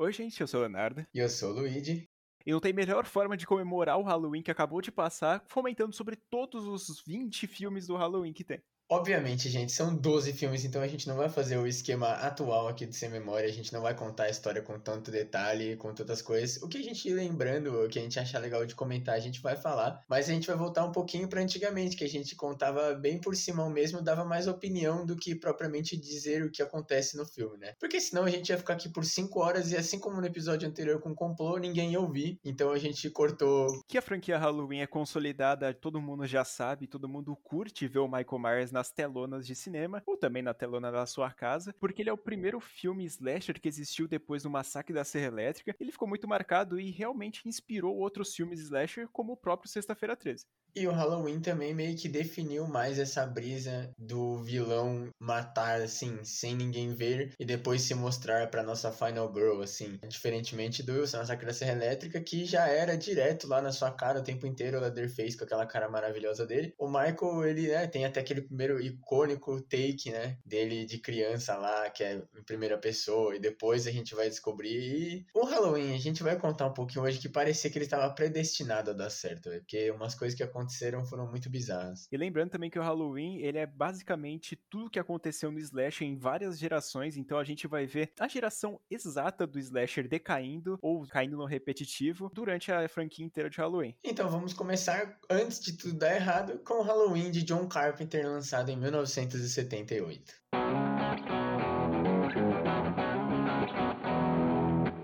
Oi, gente, eu sou o Leonardo. E eu sou o Luigi. E não tem melhor forma de comemorar o Halloween que acabou de passar, fomentando sobre todos os 20 filmes do Halloween que tem. Obviamente, gente, são 12 filmes, então a gente não vai fazer o esquema atual aqui do Sem Memória, a gente não vai contar a história com tanto detalhe, com tantas coisas. O que a gente lembrando, o que a gente achar legal de comentar, a gente vai falar, mas a gente vai voltar um pouquinho para antigamente, que a gente contava bem por cima mesmo, dava mais opinião do que propriamente dizer o que acontece no filme, né? Porque senão a gente ia ficar aqui por 5 horas e assim como no episódio anterior com o Complô, ninguém ia ouvir, então a gente cortou. Que a franquia Halloween é consolidada, todo mundo já sabe, todo mundo curte ver o Michael Myers na nas telonas de cinema, ou também na telona da sua casa, porque ele é o primeiro filme slasher que existiu depois do massacre da Serra Elétrica. Ele ficou muito marcado e realmente inspirou outros filmes slasher, como o próprio Sexta-feira 13. E o Halloween também meio que definiu mais essa brisa do vilão matar, assim, sem ninguém ver e depois se mostrar pra nossa Final Girl, assim. Diferentemente do Massacre da Serra Elétrica, que já era direto lá na sua cara o tempo inteiro, o Leatherface com aquela cara maravilhosa dele. O Michael, ele, né, tem até aquele primeiro icônico take, né, dele de criança lá, que é em primeira pessoa, e depois a gente vai descobrir. E o Halloween, a gente vai contar um pouquinho hoje que parecia que ele estava predestinado a dar certo, porque umas coisas que aconteceram aconteceram foram muito bizarras. E lembrando também que o Halloween, ele é basicamente tudo que aconteceu no slasher em várias gerações, então a gente vai ver a geração exata do slasher decaindo ou caindo no repetitivo durante a franquia inteira de Halloween. Então vamos começar, antes de tudo dar errado, com o Halloween de John Carpenter lançado em 1978.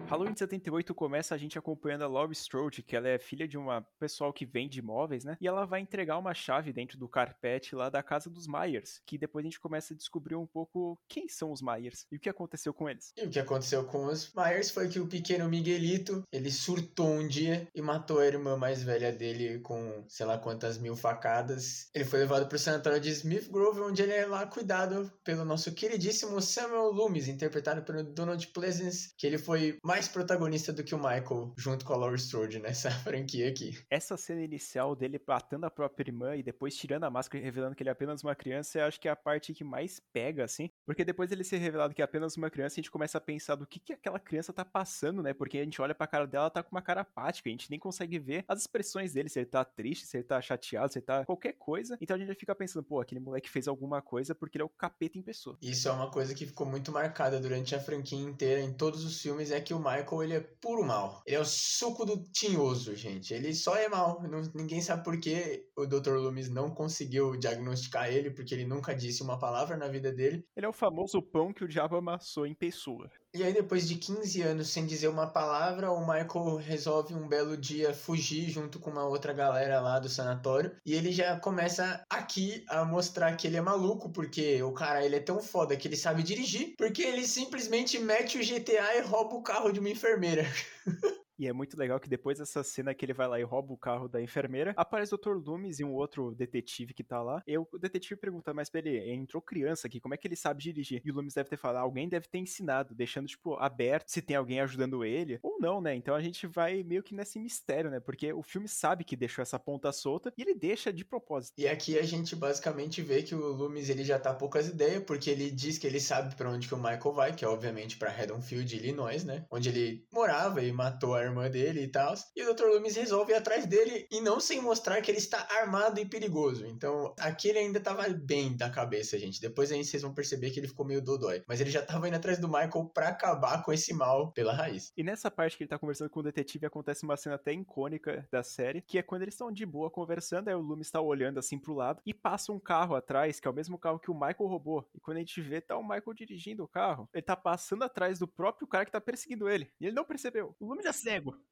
Halloween de 78 começa a gente acompanhando a Laurie Strode, que ela é filha de uma pessoal que vende imóveis, né? E ela vai entregar uma chave dentro do carpete lá da casa dos Myers, que depois a gente começa a descobrir um pouco quem são os Myers e o que aconteceu com eles. E o que aconteceu com os Myers foi que o pequeno Miguelito, ele surtou um dia e matou a irmã mais velha dele com sei lá quantas mil facadas. Ele foi levado para o sanatório de Smith Grove, onde ele é lá cuidado pelo nosso queridíssimo Samuel Loomis, interpretado pelo Donald Pleasence, que ele foi mais mais protagonista do que o Michael, junto com a Laurie Strode nessa franquia aqui. Essa cena inicial dele batendo a própria irmã e depois tirando a máscara e revelando que ele é apenas uma criança, eu acho que é a parte que mais pega, assim. Porque depois ele ser revelado que é apenas uma criança, a gente começa a pensar do que, que aquela criança tá passando, né? Porque a gente olha pra cara dela, ela tá com uma cara apática, a gente nem consegue ver as expressões dele, se ele tá triste, se ele tá chateado, se ele tá qualquer coisa. Então a gente fica pensando, pô, aquele moleque fez alguma coisa porque ele é o capeta em pessoa. Isso é uma coisa que ficou muito marcada durante a franquia inteira, em todos os filmes, é que o Michael, ele é puro mal. Ele é o suco do tinhoso, gente. Ele só é mal. Não, ninguém sabe por que o Dr. Loomis não conseguiu diagnosticar ele, porque ele nunca disse uma palavra na vida dele. Ele é o famoso pão que o diabo amassou em pessoa. E aí, depois de 15 anos sem dizer uma palavra, o Michael resolve um belo dia fugir junto com uma outra galera lá do sanatório. E ele já começa aqui a mostrar que ele é maluco, porque o cara ele é tão foda que ele sabe dirigir, porque ele simplesmente mete o GTA e rouba o carro de uma enfermeira. E é muito legal que depois dessa cena que ele vai lá e rouba o carro da enfermeira, aparece o Dr. Loomis e um outro detetive que tá lá. E o detetive pergunta, mas peraí, entrou criança aqui, como é que ele sabe dirigir? E o Loomis deve ter falado, alguém deve ter ensinado, deixando, tipo, aberto se tem alguém ajudando ele, ou não, né? Então a gente vai meio que nesse mistério, né? Porque o filme sabe que deixou essa ponta solta e ele deixa de propósito. E aqui a gente basicamente vê que o Loomis ele já tá poucas ideias, porque ele diz que ele sabe para onde que o Michael vai, que é obviamente para Haddonfield, Illinois, né? Onde ele morava e matou a irmã dele e tal. E o Dr. Loomis resolve ir atrás dele e não sem mostrar que ele está armado e perigoso. Então, aqui ele ainda tava bem da cabeça, gente. Depois aí vocês vão perceber que ele ficou meio dodói. Mas ele já tava indo atrás do Michael para acabar com esse mal pela raiz. E nessa parte que ele tá conversando com o detetive, acontece uma cena até icônica da série, que é quando eles estão de boa conversando, aí o Loomis tá olhando assim pro lado e passa um carro atrás, que é o mesmo carro que o Michael roubou. E quando a gente vê, tá o Michael dirigindo o carro. Ele tá passando atrás do próprio cara que tá perseguindo ele. E ele não percebeu. O Loomis é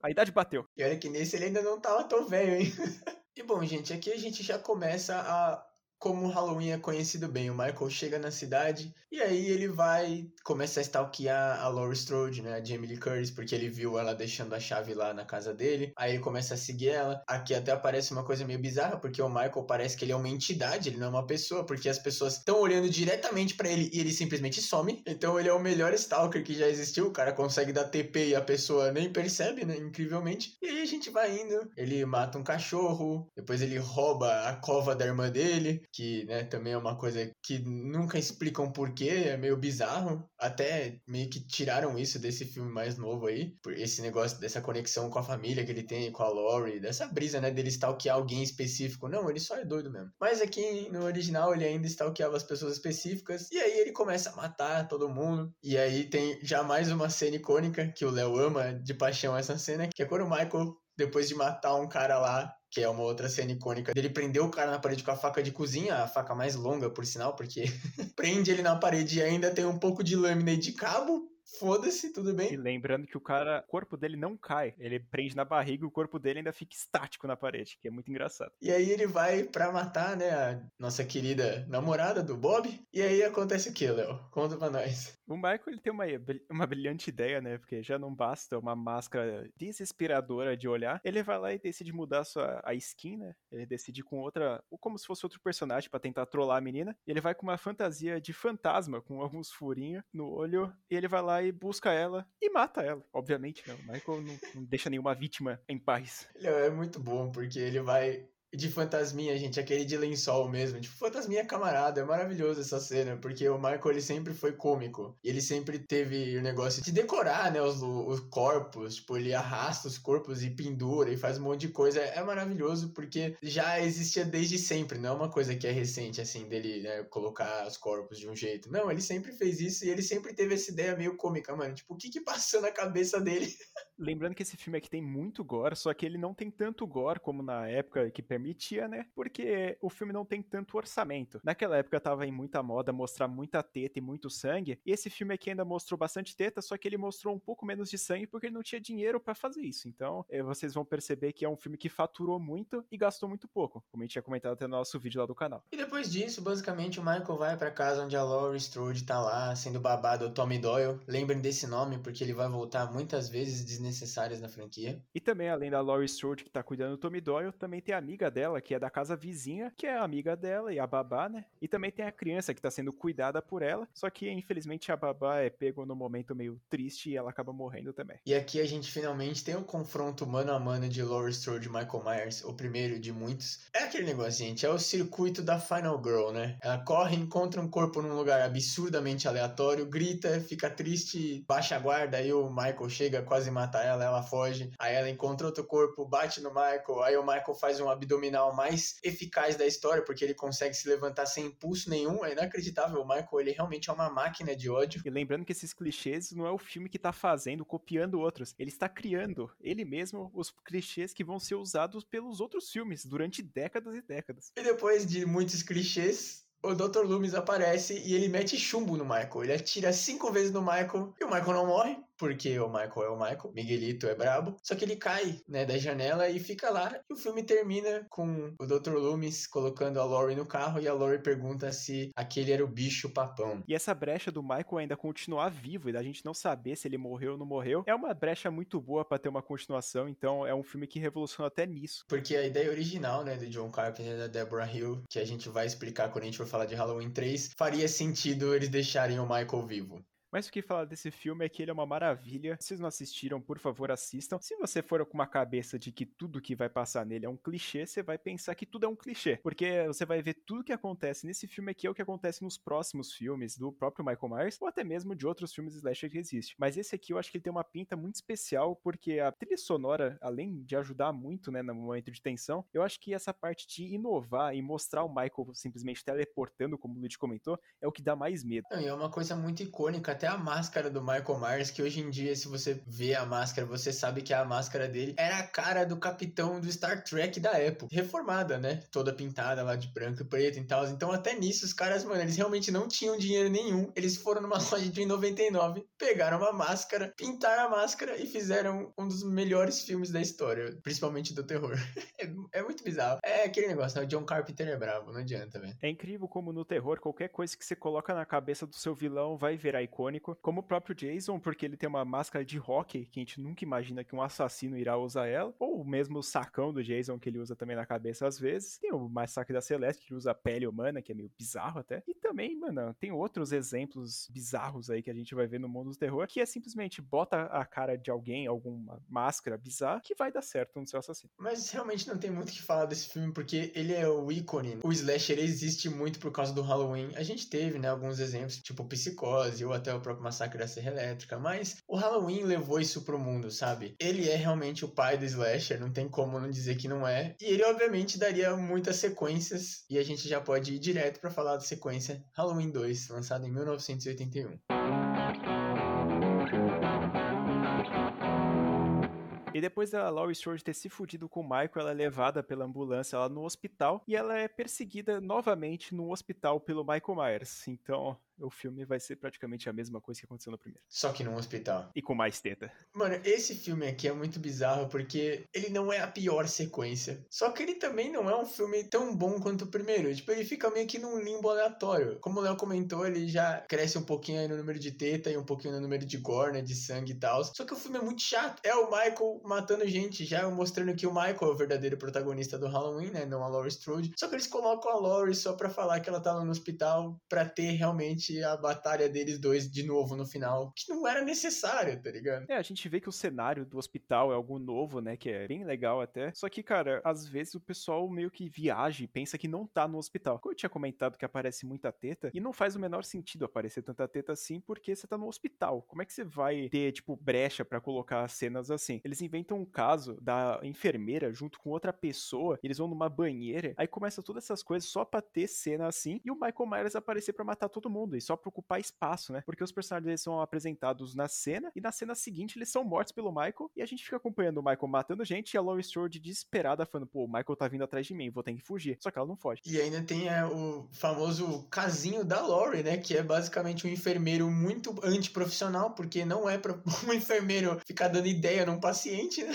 A idade bateu. E olha que nesse ele ainda não tava tão velho, hein? e bom, gente, aqui a gente já começa a como o Halloween é conhecido bem. O Michael chega na cidade e aí ele vai começa a stalkear a Laurie Strode, né, a Jamie Lee Curtis, porque ele viu ela deixando a chave lá na casa dele. Aí ele começa a seguir ela. Aqui até aparece uma coisa meio bizarra, porque o Michael parece que ele é uma entidade, ele não é uma pessoa, porque as pessoas estão olhando diretamente para ele e ele simplesmente some. Então ele é o melhor stalker que já existiu. O cara consegue dar TP e a pessoa nem percebe, né, incrivelmente. E aí a gente vai indo. Ele mata um cachorro, depois ele rouba a cova da irmã dele que né, também é uma coisa que nunca explicam porquê, é meio bizarro. Até meio que tiraram isso desse filme mais novo aí, por esse negócio dessa conexão com a família que ele tem, com a Lori, dessa brisa, né, dele stalkear alguém específico. Não, ele só é doido mesmo. Mas aqui no original ele ainda stalkeava as pessoas específicas, e aí ele começa a matar todo mundo. E aí tem já mais uma cena icônica que o Léo ama de paixão essa cena, que é quando o Michael depois de matar um cara lá, que é uma outra cena icônica dele prendeu o cara na parede com a faca de cozinha, a faca mais longa, por sinal, porque prende ele na parede e ainda tem um pouco de lâmina de cabo foda-se, tudo bem. E lembrando que o cara, o corpo dele não cai, ele prende na barriga e o corpo dele ainda fica estático na parede, que é muito engraçado. E aí ele vai pra matar, né, a nossa querida namorada do Bob, e aí acontece o que, Léo? Conta pra nós. O Michael, ele tem uma, uma brilhante ideia, né, porque já não basta uma máscara desesperadora de olhar, ele vai lá e decide mudar a sua a skin, né, ele decide com outra, ou como se fosse outro personagem para tentar trollar a menina, e ele vai com uma fantasia de fantasma, com alguns furinhos no olho, e ele vai lá e busca ela e mata ela. Obviamente, né? O Michael não, não deixa nenhuma vítima em paz. É muito bom, porque ele vai de fantasminha, gente, aquele de lençol mesmo. Tipo, fantasminha camarada. É maravilhoso essa cena, porque o Michael ele sempre foi cômico. E ele sempre teve o negócio de decorar, né, os, os corpos. Tipo, ele arrasta os corpos e pendura e faz um monte de coisa. É maravilhoso porque já existia desde sempre. Não é uma coisa que é recente, assim, dele né, colocar os corpos de um jeito. Não, ele sempre fez isso e ele sempre teve essa ideia meio cômica, mano. Tipo, o que que passou na cabeça dele? Lembrando que esse filme aqui tem muito gore, só que ele não tem tanto gore como na época que permitia, né? Porque o filme não tem tanto orçamento. Naquela época tava em muita moda mostrar muita teta e muito sangue, e esse filme aqui ainda mostrou bastante teta, só que ele mostrou um pouco menos de sangue porque ele não tinha dinheiro para fazer isso. Então, é, vocês vão perceber que é um filme que faturou muito e gastou muito pouco, como a gente tinha comentado até no nosso vídeo lá do canal. E depois disso, basicamente, o Michael vai para casa onde a Laurie Strode tá lá, sendo babado o Tommy Doyle. Lembrem desse nome, porque ele vai voltar muitas vezes desnecessárias na franquia. E também, além da Laurie Strode, que tá cuidando do Tommy Doyle, também tem a amiga dela, que é da casa vizinha, que é amiga dela e a babá, né? E também tem a criança que tá sendo cuidada por ela, só que infelizmente a babá é pego no momento meio triste e ela acaba morrendo também. E aqui a gente finalmente tem o um confronto mano a mano de Laurie Strode e Michael Myers, o primeiro de muitos. É aquele negócio, gente, é o circuito da Final Girl, né? Ela corre, encontra um corpo num lugar absurdamente aleatório, grita, fica triste, baixa a guarda, aí o Michael chega, quase mata ela, ela foge, aí ela encontra outro corpo, bate no Michael, aí o Michael faz um abdominal mais eficaz da história, porque ele consegue se levantar sem impulso nenhum, é inacreditável, o Michael, ele realmente é uma máquina de ódio. E lembrando que esses clichês não é o filme que tá fazendo, copiando outros, ele está criando, ele mesmo, os clichês que vão ser usados pelos outros filmes durante décadas e décadas. E depois de muitos clichês, o Dr. Loomis aparece e ele mete chumbo no Michael. Ele atira cinco vezes no Michael e o Michael não morre porque o Michael é o Michael, Miguelito é brabo. Só que ele cai, né, da janela e fica lá. E o filme termina com o Dr. Loomis colocando a Laurie no carro e a Laurie pergunta se aquele era o bicho papão. E essa brecha do Michael ainda continuar vivo e da gente não saber se ele morreu ou não morreu, é uma brecha muito boa para ter uma continuação. Então é um filme que revoluciona até nisso. Porque a ideia original, né, do John Carpenter e da Deborah Hill, que a gente vai explicar quando a gente for falar de Halloween 3, faria sentido eles deixarem o Michael vivo. Mas o que falar desse filme é que ele é uma maravilha. Se vocês não assistiram, por favor, assistam. Se você for com uma cabeça de que tudo que vai passar nele é um clichê, você vai pensar que tudo é um clichê. Porque você vai ver tudo que acontece nesse filme aqui é o que acontece nos próximos filmes do próprio Michael Myers, ou até mesmo de outros filmes slasher que existem. Mas esse aqui eu acho que ele tem uma pinta muito especial, porque a trilha sonora, além de ajudar muito, né, no momento de tensão, eu acho que essa parte de inovar e mostrar o Michael simplesmente teleportando, como o Luigi comentou, é o que dá mais medo. É uma coisa muito icônica, até a máscara do Michael Myers, que hoje em dia, se você vê a máscara, você sabe que a máscara dele era a cara do capitão do Star Trek da época. Reformada, né? Toda pintada lá de branco e preto e tal. Então, até nisso, os caras, mano, eles realmente não tinham dinheiro nenhum. Eles foram numa loja de 99, pegaram uma máscara, pintaram a máscara e fizeram um dos melhores filmes da história, principalmente do terror. é, é, muito bizarro. É aquele negócio, né? O John Carpenter é bravo, não adianta, velho. É incrível como no terror, qualquer coisa que você coloca na cabeça do seu vilão vai virar icônico como o próprio Jason, porque ele tem uma máscara de rock que a gente nunca imagina que um assassino irá usar ela, ou mesmo o sacão do Jason que ele usa também na cabeça às vezes. Tem o massacre da Celeste que usa pele humana, que é meio bizarro até. E também mano, tem outros exemplos bizarros aí que a gente vai ver no mundo do terror, que é simplesmente bota a cara de alguém, alguma máscara bizarra, que vai dar certo no seu assassino. Mas realmente não tem muito o que falar desse filme, porque ele é o ícone. O slasher existe muito por causa do Halloween. A gente teve, né, alguns exemplos, tipo Psicose ou até o próprio Massacre da Serra Elétrica, mas o Halloween levou isso pro mundo, sabe? Ele é realmente o pai do slasher, não tem como não dizer que não é. E ele, obviamente, daria muitas sequências, e a gente já pode ir direto para falar da sequência Halloween 2, lançado em 1981. E depois da Laurie Strode ter se fudido com o Michael, ela é levada pela ambulância lá no hospital e ela é perseguida novamente no hospital pelo Michael Myers. Então, o filme vai ser praticamente a mesma coisa que aconteceu no primeiro. Só que num hospital. E com mais teta. Mano, esse filme aqui é muito bizarro porque ele não é a pior sequência. Só que ele também não é um filme tão bom quanto o primeiro. Tipo, ele fica meio que num limbo aleatório. Como o Léo comentou, ele já cresce um pouquinho aí no número de teta e um pouquinho no número de gore, né? De sangue e tal. Só que o filme é muito chato. É o Michael matando gente, já mostrando que o Michael é o verdadeiro protagonista do Halloween, né? Não a Laurie Strode. Só que eles colocam a Laurie só pra falar que ela tá no hospital pra ter realmente a batalha deles dois de novo no final, que não era necessário, tá ligado? É, a gente vê que o cenário do hospital é algo novo, né, que é bem legal até. Só que, cara, às vezes o pessoal meio que viaja e pensa que não tá no hospital. Como eu tinha comentado que aparece muita teta, e não faz o menor sentido aparecer tanta teta assim, porque você tá no hospital. Como é que você vai ter, tipo, brecha para colocar cenas assim? Eles inventam um caso da enfermeira junto com outra pessoa, eles vão numa banheira, aí começa todas essas coisas só pra ter cena assim, e o Michael Myers aparecer para matar todo mundo, e só pro ocupar espaço, né? Porque os personagens são apresentados na cena e na cena seguinte eles são mortos pelo Michael e a gente fica acompanhando o Michael matando gente e a Laurie Strode desesperada falando, pô, o Michael tá vindo atrás de mim, vou ter que fugir. Só que ela não foge. E ainda tem é, o famoso casinho da Laurie, né? Que é basicamente um enfermeiro muito antiprofissional, porque não é pra um enfermeiro ficar dando ideia num paciente, né?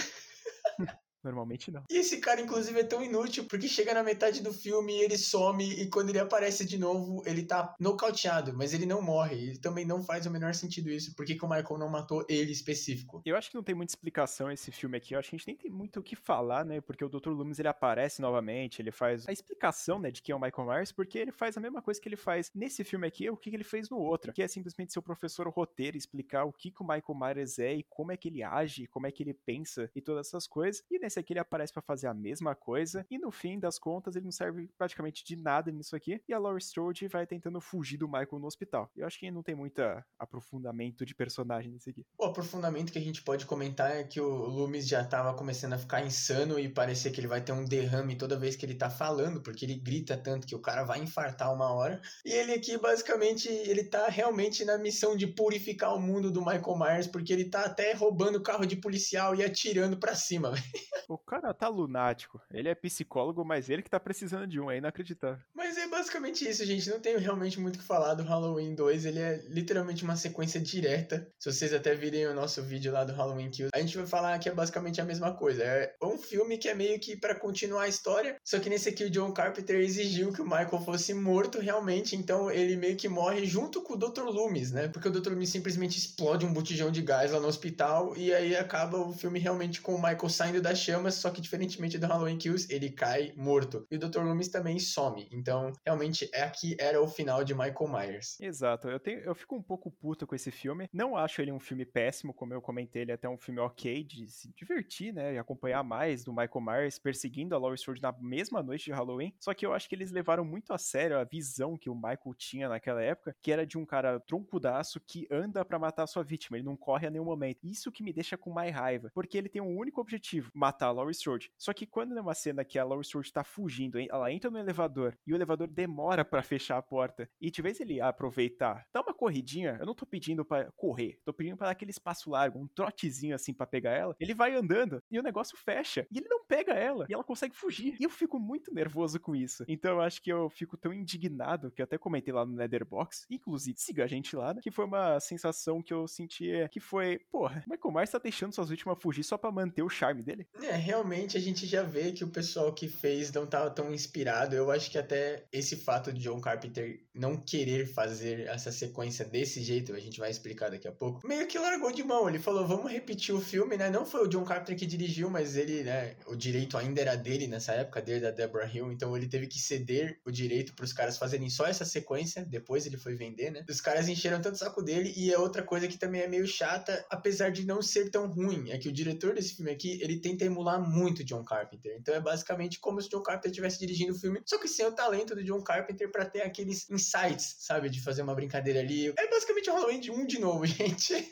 Normalmente não. E esse cara, inclusive, é tão inútil porque chega na metade do filme ele some e quando ele aparece de novo, ele tá nocauteado, mas ele não morre. E também não faz o menor sentido isso. Por que, que o Michael não matou ele específico? Eu acho que não tem muita explicação esse filme aqui. Eu acho que a gente nem tem muito o que falar, né? Porque o Dr. Loomis ele aparece novamente, ele faz a explicação, né, de quem é o Michael Myers, porque ele faz a mesma coisa que ele faz nesse filme aqui, o que ele fez no outro, que é simplesmente ser o professor roteiro, explicar o que, que o Michael Myers é e como é que ele age, como é que ele pensa e todas essas coisas. E nesse aqui ele aparece para fazer a mesma coisa e no fim das contas ele não serve praticamente de nada nisso aqui e a Laurie Strode vai tentando fugir do Michael no hospital. Eu acho que não tem muito aprofundamento de personagem nesse aqui. O aprofundamento que a gente pode comentar é que o Loomis já tava começando a ficar insano e parecer que ele vai ter um derrame toda vez que ele tá falando, porque ele grita tanto que o cara vai infartar uma hora. E ele aqui basicamente ele tá realmente na missão de purificar o mundo do Michael Myers, porque ele tá até roubando carro de policial e atirando para cima. o cara tá lunático. Ele é psicólogo, mas ele que tá precisando de um, é inacreditável. Mas é basicamente isso, gente. Não tenho realmente muito o que falar do Halloween 2. Ele é literalmente uma sequência direta. Se vocês até virem o nosso vídeo lá do Halloween Kills, a gente vai falar que é basicamente a mesma coisa. É um filme que é meio que para continuar a história. Só que nesse aqui o John Carpenter exigiu que o Michael fosse morto realmente. Então ele meio que morre junto com o Dr. Loomis, né? Porque o Dr. Loomis simplesmente explode um botijão de gás lá no hospital. E aí acaba o filme realmente com o Michael saindo das chamas. Só que diferentemente do Halloween Kills, ele cai morto. E o Dr. Loomis também some. Então, realmente, é aqui era o final de Michael Myers. Exato. Eu, tenho, eu fico um pouco puto com esse filme. Não acho ele um filme péssimo, como eu comentei, ele é até um filme ok de se divertir, né? E acompanhar mais do Michael Myers perseguindo a Laurie Strode na mesma noite de Halloween. Só que eu acho que eles levaram muito a sério a visão que o Michael tinha naquela época, que era de um cara troncudaço que anda para matar a sua vítima. Ele não corre a nenhum momento. Isso que me deixa com mais raiva. Porque ele tem um único objetivo: matar a Laurie Strode. Só que quando numa cena que a Laurie Strode tá fugindo, ela entra no elevador e o elevador demora para fechar a porta. E de vez ele aproveitar, dá uma corridinha, eu não tô pedindo para correr, tô pedindo para dar aquele espaço largo, um trotezinho assim para pegar ela. Ele vai andando e o negócio fecha e ele não pega ela e ela consegue fugir. E eu fico muito nervoso com isso. Então eu acho que eu fico tão indignado que eu até comentei lá no Netherbox, inclusive siga a gente lá, né, que foi uma sensação que eu senti que foi, porra, Michael Myers tá deixando suas vítimas fugir só para manter o charme dele. É, realmente a gente já vê que o pessoal que fez não tava tão inspirado. Eu acho que até esse fato de John Carpenter não querer fazer essa sequência desse jeito, a gente vai explicar daqui a pouco, meio que largou de mão. Ele falou, vamos repetir o filme, né? Não foi o John Carpenter que dirigiu, mas ele, né, o direito ainda era dele nessa época, dele da Deborah Hill, então ele teve que ceder o direito para os caras fazerem só essa sequência, depois ele foi vender, né? Os caras encheram tanto o saco dele e é outra coisa que também é meio chata, apesar de não ser tão ruim, é que o diretor desse filme aqui, ele tenta emular muito John Carpenter. Então é basicamente como se John Carpenter estivesse dirigindo o filme, só que sem o talento do John Carpenter para ter aqueles insights, sabe, de fazer uma brincadeira ali. É basicamente o Halloween de um de novo, gente.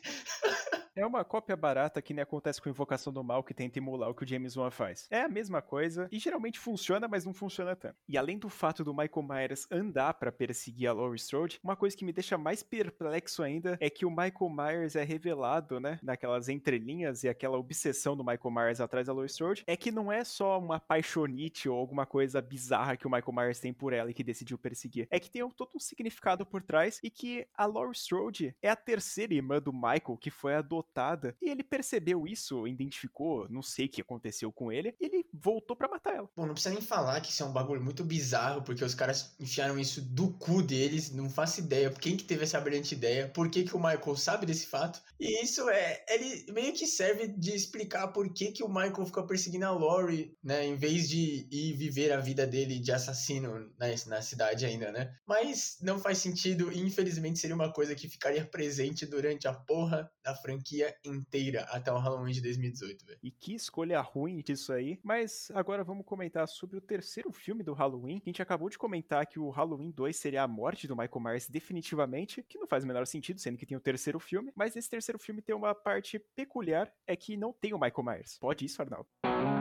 É uma cópia barata que nem acontece com Invocação do Mal, que tenta emular o que o James Wan faz. É a mesma coisa e geralmente funciona, mas não funciona tanto. E além do fato do Michael Myers andar para perseguir a Laurie Strode, uma coisa que me deixa mais perplexo ainda é que o Michael Myers é revelado, né, naquelas entrelinhas e aquela obsessão do Michael Myers atrás da Laurie Strode, é que não é só uma paixonite ou alguma coisa bizarra que o Michael Myers tem por ela e que decidiu perseguir. É que tem todo um significado por trás e que a Laurie Strode é a terceira irmã do Michael que foi adotada. E ele percebeu isso, identificou, não sei o que aconteceu com ele, e ele voltou para matar ela. Bom, não precisa nem falar que isso é um bagulho muito bizarro, porque os caras enfiaram isso do cu deles, não faço ideia quem que teve essa brilhante ideia, por que que o Michael sabe desse fato. E isso é, ele meio que serve de explicar por que que o Michael fica perseguindo a Lori, né, em vez de ir viver a vida dele de assassino né, na cidade ainda, né? Mas não faz sentido e infelizmente seria uma coisa que ficaria presente durante a porra da franquia franquia inteira até o Halloween de 2018, velho. E que escolha ruim disso aí. Mas agora vamos comentar sobre o terceiro filme do Halloween. A gente acabou de comentar que o Halloween 2 seria a morte do Michael Myers definitivamente, que não faz o menor sentido, sendo que tem o terceiro filme. Mas esse terceiro filme tem uma parte peculiar, é que não tem o Michael Myers. Pode isso, Arnaldo? tal.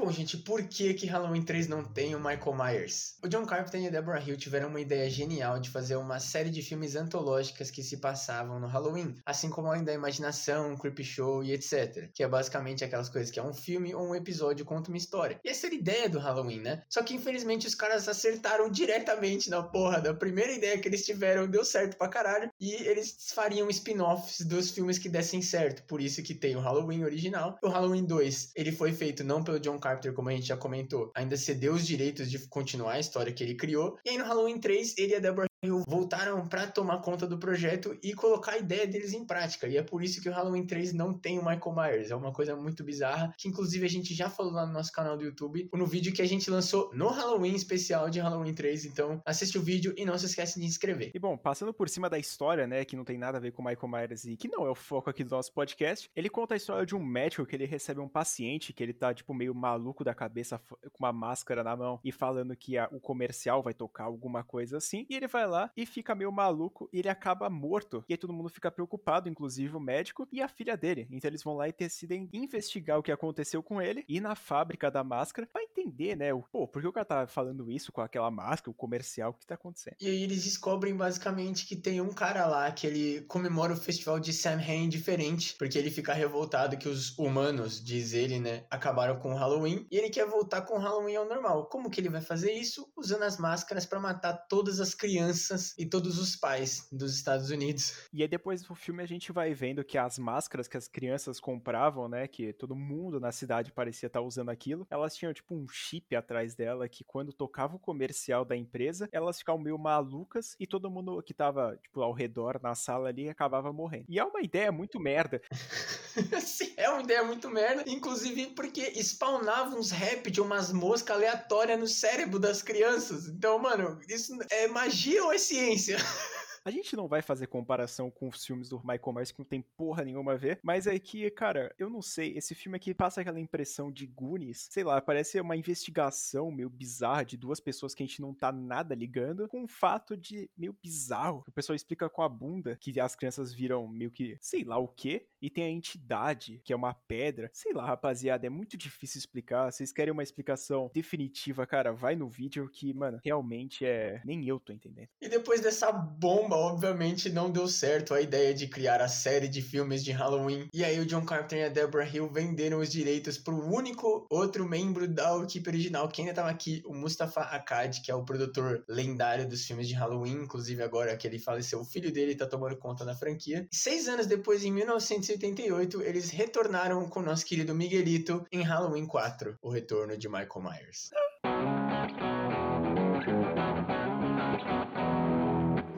Bom, gente, por que que Halloween 3 não tem o Michael Myers? O John Carpenter e a Deborah Hill tiveram uma ideia genial de fazer uma série de filmes antológicas que se passavam no Halloween, assim como Além da Imaginação, Creepshow e etc. Que é basicamente aquelas coisas que é um filme ou um episódio conta uma história. E essa era a ideia do Halloween, né? Só que infelizmente os caras acertaram diretamente na porra da primeira ideia que eles tiveram, deu certo pra caralho, e eles fariam spin-offs dos filmes que dessem certo. Por isso que tem o Halloween original. O Halloween 2, ele foi feito não pelo John Carpenter, Carpenter, como a gente já comentou, ainda cedeu os direitos de continuar a história que ele criou. E aí no Halloween 3, ele e a Deborah voltaram para tomar conta do projeto e colocar a ideia deles em prática. E é por isso que o Halloween 3 não tem o Michael Myers. É uma coisa muito bizarra, que inclusive a gente já falou lá no nosso canal do YouTube, no vídeo que a gente lançou no Halloween especial de Halloween 3. Então, assiste o vídeo e não se esquece de inscrever. E bom, passando por cima da história, né, que não tem nada a ver com o Michael Myers e que não é o foco aqui do nosso podcast, ele conta a história de um médico que ele recebe um paciente que ele tá, tipo, meio maluco da cabeça, com uma máscara na mão e falando que a, o comercial vai tocar alguma coisa assim. E ele vai lá e fica meio maluco e ele acaba morto. E aí todo mundo fica preocupado, inclusive o médico e a filha dele. Então eles vão lá e decidem investigar o que aconteceu com ele e na fábrica da máscara pra entender, né? O, pô, por que o cara tá falando isso com aquela máscara, o comercial, o que tá acontecendo? E aí eles descobrem basicamente que tem um cara lá que ele comemora o festival de Samhain diferente, porque ele fica revoltado que os humanos, diz ele, né, acabaram com o Halloween e ele quer voltar com o Halloween ao normal. Como que ele vai fazer isso? Usando as máscaras para matar todas as crianças e todos os pais dos Estados Unidos. E aí depois do filme a gente vai vendo que as máscaras que as crianças compravam, né, que todo mundo na cidade parecia estar usando aquilo, elas tinham tipo um chip atrás dela que quando tocava o comercial da empresa, elas ficavam meio malucas e todo mundo que tava tipo ao redor na sala ali acabava morrendo. E é uma ideia muito merda. Sim, é uma ideia muito merda, inclusive porque spawnava uns rap de umas moscas aleatórias no cérebro das crianças. Então, mano, isso é magia ou é ciência? A gente não vai fazer comparação com os filmes do Michael Myers que não tem porra nenhuma a ver, mas é que, cara, eu não sei, esse filme aqui passa aquela impressão de Goonies, sei lá, parece uma investigação meio bizarra de duas pessoas que a gente não tá nada ligando, com um fato de meio bizarro, que o pessoal explica com a bunda, que as crianças viram meio que, sei lá o que, e tem a entidade, que é uma pedra, sei lá, rapaziada, é muito difícil explicar, vocês querem uma explicação definitiva, cara, vai no vídeo que, mano, realmente é, nem eu tô entendendo. E depois dessa bomba obviamente não deu certo a ideia de criar a série de filmes de Halloween. E aí o John Carpenter e a Deborah Hill venderam os direitos para o único outro membro da equipe original que ainda estava aqui, o Mustafa Akkad, que é o produtor lendário dos filmes de Halloween. Inclusive agora que ele faleceu, o filho dele está tomando conta da franquia. Seis anos depois, em 1988, eles retornaram com o nosso querido Miguelito em Halloween 4, o retorno de Michael Myers.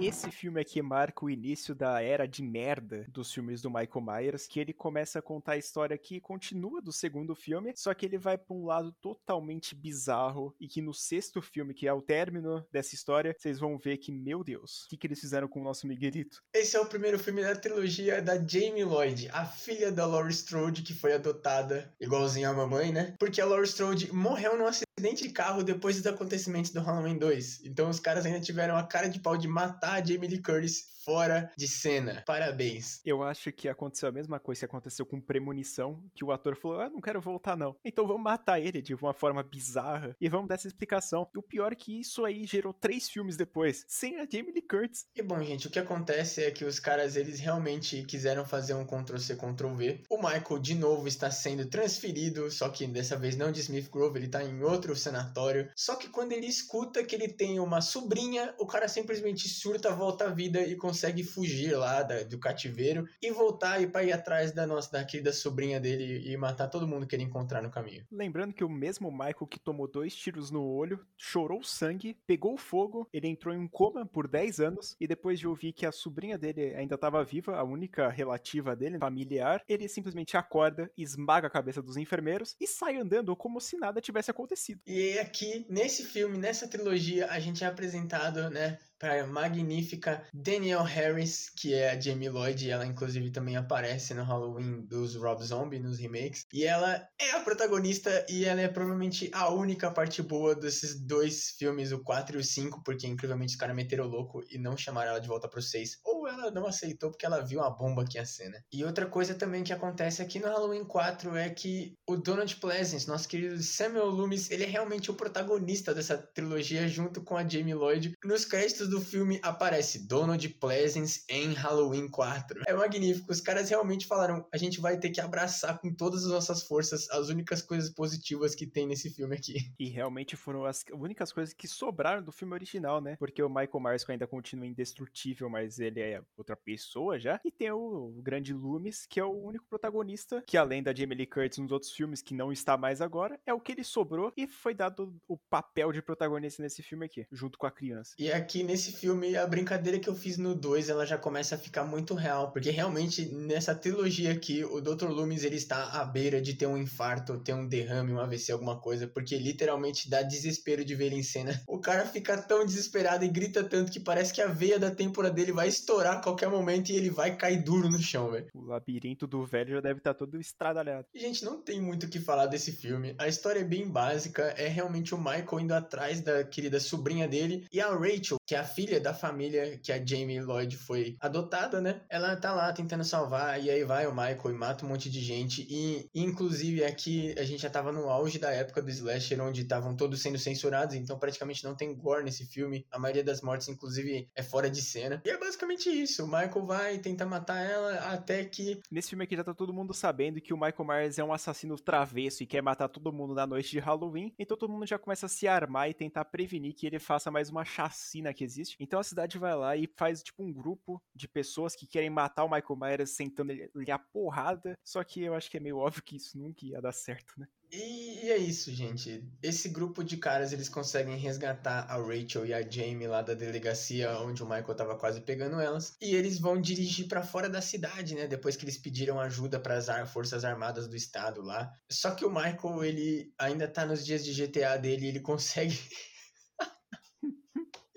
Esse filme aqui marca o início da era de merda dos filmes do Michael Myers, que ele começa a contar a história que continua do segundo filme, só que ele vai para um lado totalmente bizarro e que no sexto filme, que é o término dessa história, vocês vão ver que, meu Deus, o que, que eles fizeram com o nosso Miguelito? Esse é o primeiro filme da trilogia da Jamie Lloyd, a filha da Laurie Strode, que foi adotada igualzinha a mamãe, né? Porque a Laurie Strode morreu num acidente de carro depois dos acontecimentos do Halloween 2. Então os caras ainda tiveram a cara de pau de matar a Jamie Lee Curtis fora de cena. Parabéns. Eu acho que aconteceu a mesma coisa que aconteceu com Premonição, que o ator falou: Ah, não quero voltar, não. Então vamos matar ele de uma forma bizarra e vamos dar essa explicação. E o pior é que isso aí gerou três filmes depois, sem a Jamie Lee Curtis. E bom, gente, o que acontece é que os caras, eles realmente quiseram fazer um Ctrl-C, Ctrl-V. O Michael, de novo, está sendo transferido, só que dessa vez não de Smith Grove, ele tá em outro sanatório. Só que quando ele escuta que ele tem uma sobrinha, o cara simplesmente surta, volta à vida e consegue consegue fugir lá da, do cativeiro e voltar e para ir atrás da nossa da querida sobrinha dele e matar todo mundo que ele encontrar no caminho. Lembrando que o mesmo Michael que tomou dois tiros no olho, chorou sangue, pegou fogo, ele entrou em um coma por 10 anos e depois de ouvir que a sobrinha dele ainda estava viva, a única relativa dele, familiar, ele simplesmente acorda, esmaga a cabeça dos enfermeiros e sai andando como se nada tivesse acontecido. E aqui, nesse filme, nessa trilogia, a gente é apresentado, né, para a magnífica Danielle Harris, que é a Jamie Lloyd, e ela inclusive também aparece no Halloween dos Rob Zombie, nos remakes. E ela é a protagonista e ela é provavelmente a única parte boa desses dois filmes, o 4 e o 5, porque incrivelmente os caras meteram louco e não chamaram ela de volta pro 6. Ou ela não aceitou porque ela viu a bomba que ia né? E outra coisa também que acontece aqui no Halloween 4 é que o Donald Pleasence, nosso querido Samuel Loomis, ele é realmente o protagonista dessa trilogia junto com a Jamie Lloyd. Nos créditos do filme aparece Donald Pleasence em Halloween 4. É magnífico. Os caras realmente falaram: a gente vai ter que abraçar com todas as nossas forças as únicas coisas positivas que tem nesse filme aqui. E realmente foram as únicas coisas que sobraram do filme original, né? Porque o Michael Myers ainda continua indestrutível, mas ele é outra pessoa já. E tem o, grande Loomis, que é o único protagonista, que além da Jamie Lee Curtis nos outros filmes, que não está mais agora, é o que ele sobrou e foi dado o papel de protagonista nesse filme aqui, junto com a criança. E aqui nesse filme, a brincadeira que eu fiz no 2, ela já começa a ficar muito real, porque realmente nessa trilogia aqui, o Dr. Loomis ele está à beira de ter um infarto, ter um derrame, um AVC, alguma coisa, porque literalmente dá desespero de ver ele em cena. O cara fica tão desesperado e grita tanto que parece que a veia da têmpora dele vai estourar a qualquer momento e ele vai cair duro no chão, velho. O labirinto do velho já deve estar todo estradalhado. Gente, não tem muito o que falar desse filme. A história é bem básica, é realmente o Michael indo atrás da querida sobrinha dele e a Rachel, que é a filha da família que a Jamie Lloyd foi adotada, né? Ela tá lá tentando salvar, e aí vai o Michael e mata um monte de gente. E, inclusive, aqui a gente já tava no auge da época do slasher, onde estavam todos sendo censurados, então praticamente não tem gore nesse filme. A maioria das mortes, inclusive, é fora de cena. E é basicamente isso. O Michael vai tentar matar ela até que. Nesse filme aqui já tá todo mundo sabendo que o Michael Myers é um assassino travesso e quer matar todo mundo na noite de Halloween, então todo mundo já começa a se armar e tentar prevenir que ele faça mais uma chacina que existe. Então a cidade vai lá e faz tipo um grupo de pessoas que querem matar o Michael Myers sentando ele, ele a porrada. Só que eu acho que é meio óbvio que isso nunca ia dar certo, né? E, é isso, gente. Esse grupo de caras, eles conseguem resgatar a Rachel e a Jamie lá da delegacia onde o Michael tava quase pegando elas. E eles vão dirigir para fora da cidade, né? Depois que eles pediram ajuda para as forças armadas do estado lá. Só que o Michael, ele ainda tá nos dias de GTA dele, ele consegue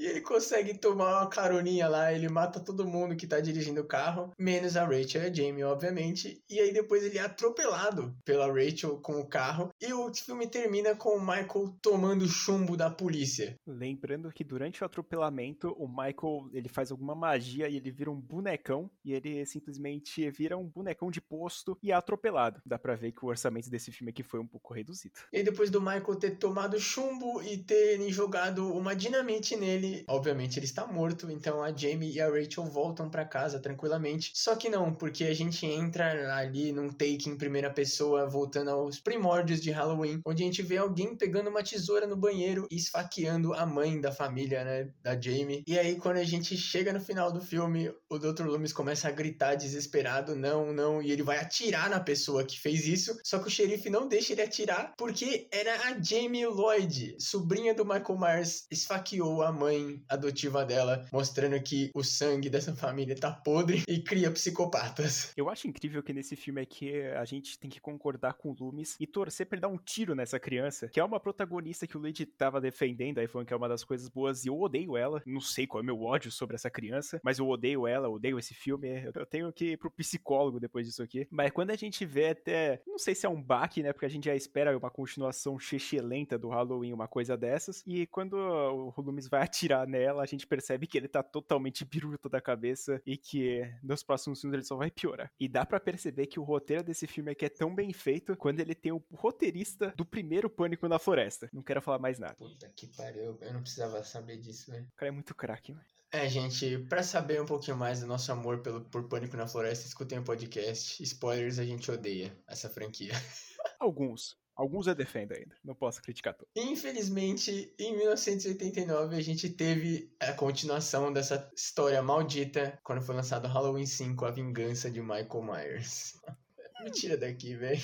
E ele consegue tomar uma caroninha lá, ele mata todo mundo que tá dirigindo o carro, menos a Rachel e a Jamie, obviamente. E aí depois ele é atropelado pela Rachel com o carro. E o filme termina com o Michael tomando chumbo da polícia. Lembrando que durante o atropelamento, o Michael ele faz alguma magia e ele vira um bonecão. E ele simplesmente vira um bonecão de posto e é atropelado. Dá pra ver que o orçamento desse filme aqui foi um pouco reduzido. E depois do Michael ter tomado chumbo e ter jogado uma dinamite nele, Obviamente, ele está morto, então a Jamie e a Rachel voltam para casa tranquilamente. Só que não, porque a gente entra ali num take em primeira pessoa, voltando aos primórdios de Halloween, onde a gente vê alguém pegando uma tesoura no banheiro e esfaqueando a mãe da família, né, da Jamie. E aí quando a gente chega no final do filme, o Dr. Loomis começa a gritar desesperado, não, não, e ele vai atirar na pessoa que fez isso, só que o xerife não deixa ele atirar porque era a Jamie Lloyd, sobrinha do Michael Myers, esfaqueou a mãe adotiva dela, mostrando que o sangue dessa família tá podre e cria psicopatas. Eu acho incrível que nesse filme aqui a gente tem que concordar com o Loomis e torcer pra ele dar um tiro nessa criança, que é uma protagonista que o Luigi tava defendendo, aí falando que é uma das coisas boas e eu odeio ela. Não sei qual é meu ódio sobre essa criança, mas eu odeio ela, odeio esse filme. Eu tenho que ir pro psicólogo depois disso aqui. Mas quando a gente vê até, não sei se é um baque, né, porque a gente já espera uma continuação lenta do Halloween, uma coisa dessas, e quando o Loomis vai atirar nela, a gente percebe que ele tá totalmente biruta da cabeça e que nos próximos filmes ele só vai piorar. E dá para perceber que o roteiro desse filme aqui é tão bem feito quando ele tem o roteirista do primeiro Pânico na Floresta. Não quero falar mais nada. Puta que pariu, eu não precisava saber disso, velho. O cara é muito craque, mano. É, gente, para saber um pouquinho mais do nosso amor pelo, por Pânico na Floresta, escutem o podcast. Spoilers, a gente odeia essa franquia. Alguns. Alguns eu defendo ainda, não posso criticar tudo. Infelizmente, em 1989, a gente teve a continuação dessa história maldita quando foi lançado Halloween 5, A Vingança de Michael Myers. Me tira daqui, velho.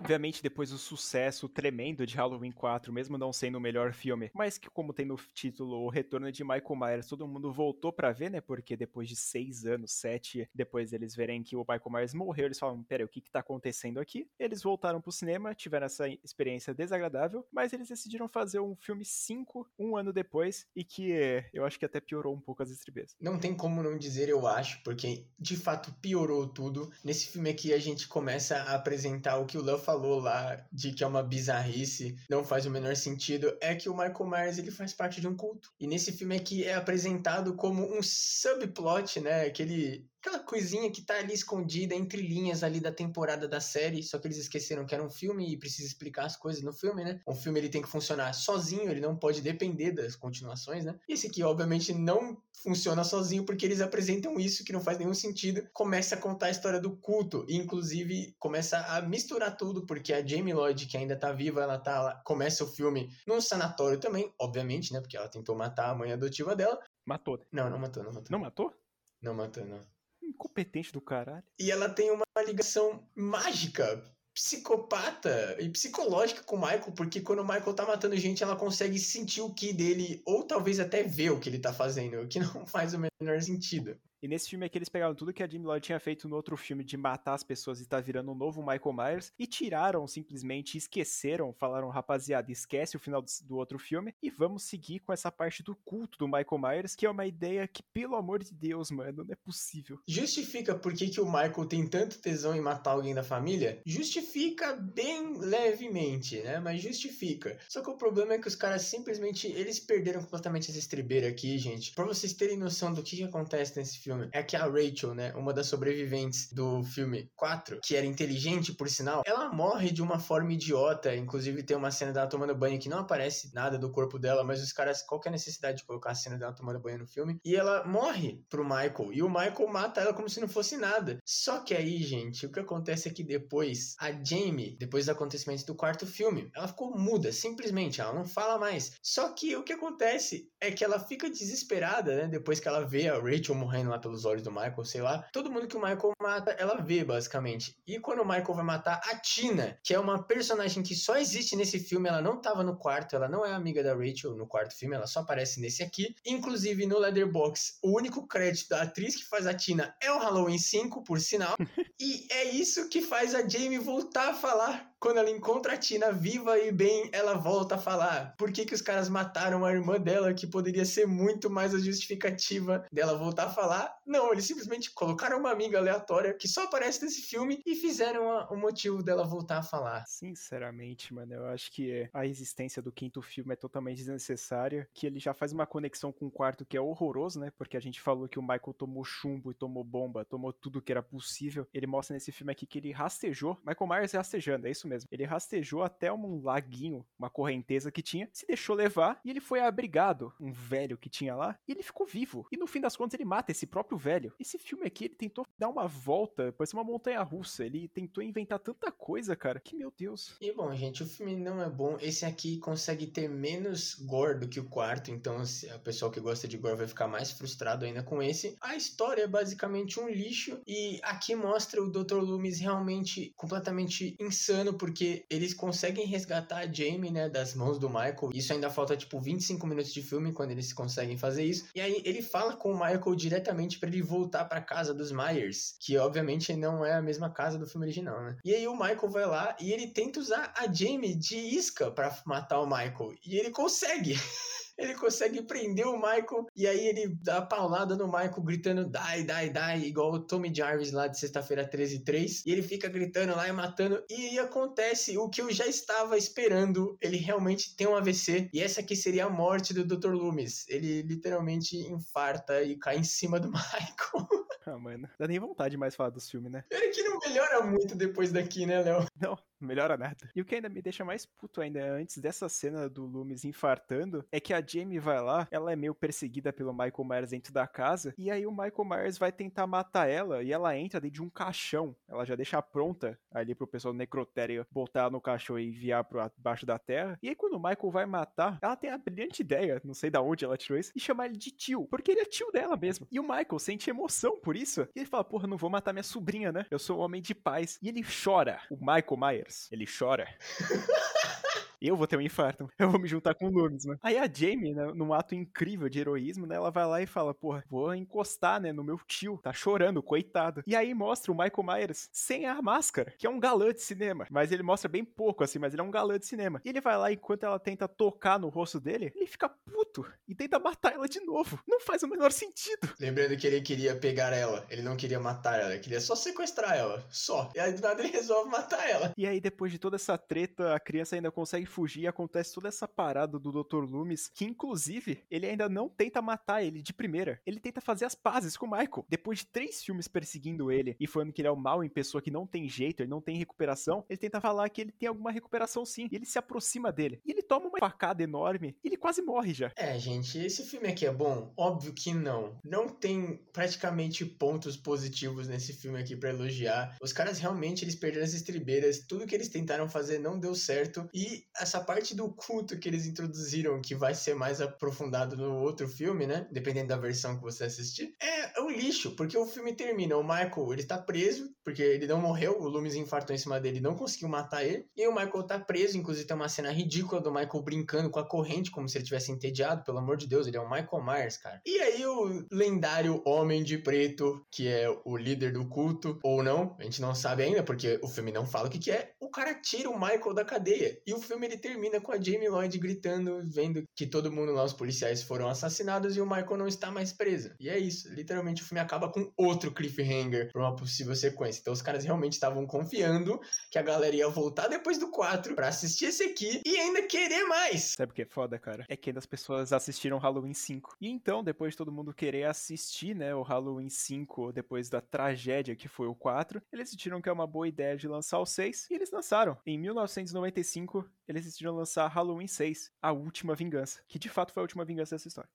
Obviamente, depois do sucesso tremendo de Halloween 4, mesmo não sendo o melhor filme, mas que, como tem no título O Retorno de Michael Myers, todo mundo voltou para ver, né? Porque depois de seis anos, sete, depois eles verem que o Michael Myers morreu, eles falam: peraí, o que que tá acontecendo aqui? Eles voltaram pro cinema, tiveram essa experiência desagradável, mas eles decidiram fazer um filme 5 um ano depois e que eu acho que até piorou um pouco as estribeiras. Não tem como não dizer, eu acho, porque de fato piorou tudo. Nesse filme aqui a gente começa a apresentar o que o Love falou lá de que é uma bizarrice, não faz o menor sentido, é que o Michael Myers ele faz parte de um culto. E nesse filme aqui é apresentado como um subplot, né? Aquele aquela coisinha que tá ali escondida entre linhas ali da temporada da série, só que eles esqueceram que era um filme e precisa explicar as coisas no filme, né? Um filme ele tem que funcionar sozinho, ele não pode depender das continuações, né? E esse aqui obviamente não funciona sozinho porque eles apresentam isso que não faz nenhum sentido, começa a contar a história do culto e inclusive começa a misturar tudo porque a Jamie Lloyd que ainda tá viva, ela tá começa o filme num sanatório também, obviamente, né? Porque ela tentou matar a mãe adotiva dela. Matou. Né? Não, não matou, não matou. Não matou? Não matou, não incompetente do caralho. E ela tem uma ligação mágica, psicopata e psicológica com o Michael, porque quando o Michael tá matando gente, ela consegue sentir o que dele, ou talvez até ver o que ele tá fazendo, o que não faz o menor sentido. E nesse filme aqui eles pegaram tudo que a Jimmy Lloyd tinha feito no outro filme de matar as pessoas e tá virando um novo Michael Myers e tiraram simplesmente, esqueceram, falaram, rapaziada, esquece o final do, do, outro filme e vamos seguir com essa parte do culto do Michael Myers, que é uma ideia que, pelo amor de Deus, mano, não é possível. Justifica por que, que o Michael tem tanto tesão em matar alguém da família? Justifica bem levemente, né? Mas justifica. Só que o problema é que os caras simplesmente, eles perderam completamente essa estribeira aqui, gente. Pra vocês terem noção do que, que acontece nesse filme filme é que a Rachel, né, uma das sobreviventes do filme 4, que era inteligente por sinal, ela morre de uma forma idiota. Inclusive tem uma cena dela tomando banho que não aparece nada do corpo dela, mas os caras, qual que é a necessidade de colocar a cena dela tomando banho no filme? E ela morre pro Michael. E o Michael mata ela como se não fosse nada. Só que aí, gente, o que acontece é que depois, a Jamie, depois dos acontecimentos do quarto filme, ela ficou muda, simplesmente, ela não fala mais. Só que o que acontece é que ela fica desesperada, né? Depois que ela vê a Rachel morrendo lá pelos olhos do Michael, sei lá. Todo mundo que o Michael mata, ela vê, basicamente. E quando o Michael vai matar a Tina, que é uma personagem que só existe nesse filme, ela não tava no quarto, ela não é amiga da Rachel no quarto filme, ela só aparece nesse aqui. Inclusive, no Leatherbox, o único crédito da atriz que faz a Tina é o Halloween 5, por sinal. e é isso que faz a Jamie voltar a falar quando ela encontra a Tina viva e bem, ela volta a falar. Por que, que os caras mataram a irmã dela, que poderia ser muito mais a justificativa dela voltar a falar? Não, eles simplesmente colocaram uma amiga aleatória que só aparece nesse filme e fizeram o motivo dela voltar a falar. Sinceramente, mano, eu acho que a existência do quinto filme é totalmente desnecessária, que ele já faz uma conexão com o quarto que é horroroso, né? Porque a gente falou que o Michael tomou chumbo e tomou bomba, tomou tudo que era possível. Ele mostra nesse filme aqui que ele rastejou. Michael Myers rastejando, é isso mesmo. Ele rastejou até um laguinho, uma correnteza que tinha, se deixou levar e ele foi abrigado, um velho que tinha lá, e ele ficou vivo. E no fim das contas ele mata esse próprio velho. Esse filme aqui, ele tentou dar uma volta, parece uma montanha russa. Ele tentou inventar tanta coisa, cara, que meu Deus. E bom, gente, o filme não é bom. Esse aqui consegue ter menos gore do que o quarto, então se a pessoa que gosta de gore vai ficar mais frustrado ainda com esse. A história é basicamente um lixo e aqui mostra o Dr. Loomis realmente completamente insano porque eles conseguem resgatar a Jamie, né, das mãos do Michael. Isso ainda falta tipo 25 minutos de filme quando eles conseguem fazer isso. E aí ele fala com o Michael diretamente para ele voltar para casa dos Myers, que obviamente não é a mesma casa do filme original, né? E aí o Michael vai lá e ele tenta usar a Jamie de isca para matar o Michael e ele consegue. ele consegue prender o Michael e aí ele dá a paulada no Michael gritando die, die, die, igual o Tommy Jarvis lá de sexta-feira 13 e 3. E ele fica gritando lá e matando. E aí acontece o que eu já estava esperando. Ele realmente tem um AVC. E essa aqui seria a morte do Dr. Loomis. Ele literalmente infarta e cai em cima do Michael. Ah, mano. Dá nem vontade de mais falar dos filmes, né? Ele que não melhora muito depois daqui, né, Léo? Não, melhora nada. E o que ainda me deixa mais puto ainda antes dessa cena do Loomis infartando é que a Jamie vai lá, ela é meio perseguida pelo Michael Myers dentro da casa, e aí o Michael Myers vai tentar matar ela e ela entra dentro de um caixão. Ela já deixa pronta ali pro pessoal do necrotério botar no caixão e enviar pro baixo da terra. E aí quando o Michael vai matar, ela tem a brilhante ideia, não sei da onde ela tirou isso, de chamar ele de tio, porque ele é tio dela mesmo. E o Michael sente emoção por isso. E ele fala: "Porra, não vou matar minha sobrinha, né? Eu sou um homem de paz". E ele chora. O Michael Myers, ele chora. eu vou ter um infarto. Eu vou me juntar com o Loomis, né? Aí a Jamie, né, num ato incrível de heroísmo, né, ela vai lá e fala, porra, vou encostar, né, no meu tio, tá chorando, coitado. E aí mostra o Michael Myers sem a máscara, que é um galã de cinema. Mas ele mostra bem pouco, assim, mas ele é um galã de cinema. E ele vai lá, enquanto ela tenta tocar no rosto dele, ele fica puto e tenta matar ela de novo. Não faz o menor sentido. Lembrando que ele queria pegar ela, ele não queria matar ela, ele queria só sequestrar ela, só. E aí do nada ele resolve matar ela. E aí depois de toda essa treta, a criança ainda consegue fugir acontece toda essa parada do Dr. Loomis, que inclusive ele ainda não tenta matar ele de primeira. Ele tenta fazer as pazes com o Michael. Depois de três filmes perseguindo ele e falando que ele é o mal em pessoa que não tem jeito, ele não tem recuperação, ele tenta falar que ele tem alguma recuperação sim. E ele se aproxima dele. E ele toma uma facada enorme e ele quase morre já. É, gente, esse filme aqui é bom? Óbvio que não. Não tem praticamente pontos positivos nesse filme aqui para elogiar. Os caras realmente eles perderam as estribeiras, tudo que eles tentaram fazer não deu certo e essa parte do culto que eles introduziram, que vai ser mais aprofundado no outro filme, né? Dependendo da versão que você assistir, é um lixo, porque o filme termina, o Michael, ele tá preso, porque ele não morreu, o Loomis infartou em cima dele, não conseguiu matar ele, e o Michael tá preso, inclusive tem uma cena ridícula do Michael brincando com a corrente, como se ele tivesse entediado, pelo amor de Deus, ele é o Michael Myers, cara. E aí o lendário Homem de Preto, que é o líder do culto, ou não, a gente não sabe ainda, porque o filme não fala o que que é, o cara tira o Michael da cadeia, e o filme ele termina com a Jamie Lloyd gritando, vendo que todo mundo lá, os policiais foram assassinados e o Michael não está mais preso. E é isso, literalmente o filme acaba com outro cliffhanger para uma possível sequência. Então os caras realmente estavam confiando que a galera ia voltar depois do 4 para assistir esse aqui e ainda querer mais. Sabe o que é foda, cara? É que ainda as pessoas assistiram Halloween 5. E então, depois de todo mundo querer assistir, né, o Halloween 5, depois da tragédia que foi o 4, eles decidiram que é uma boa ideia de lançar o 6 e eles lançaram. Em 1995, eles decidiram lançar Halloween 6, A Última Vingança, que de fato foi a última vingança dessa história.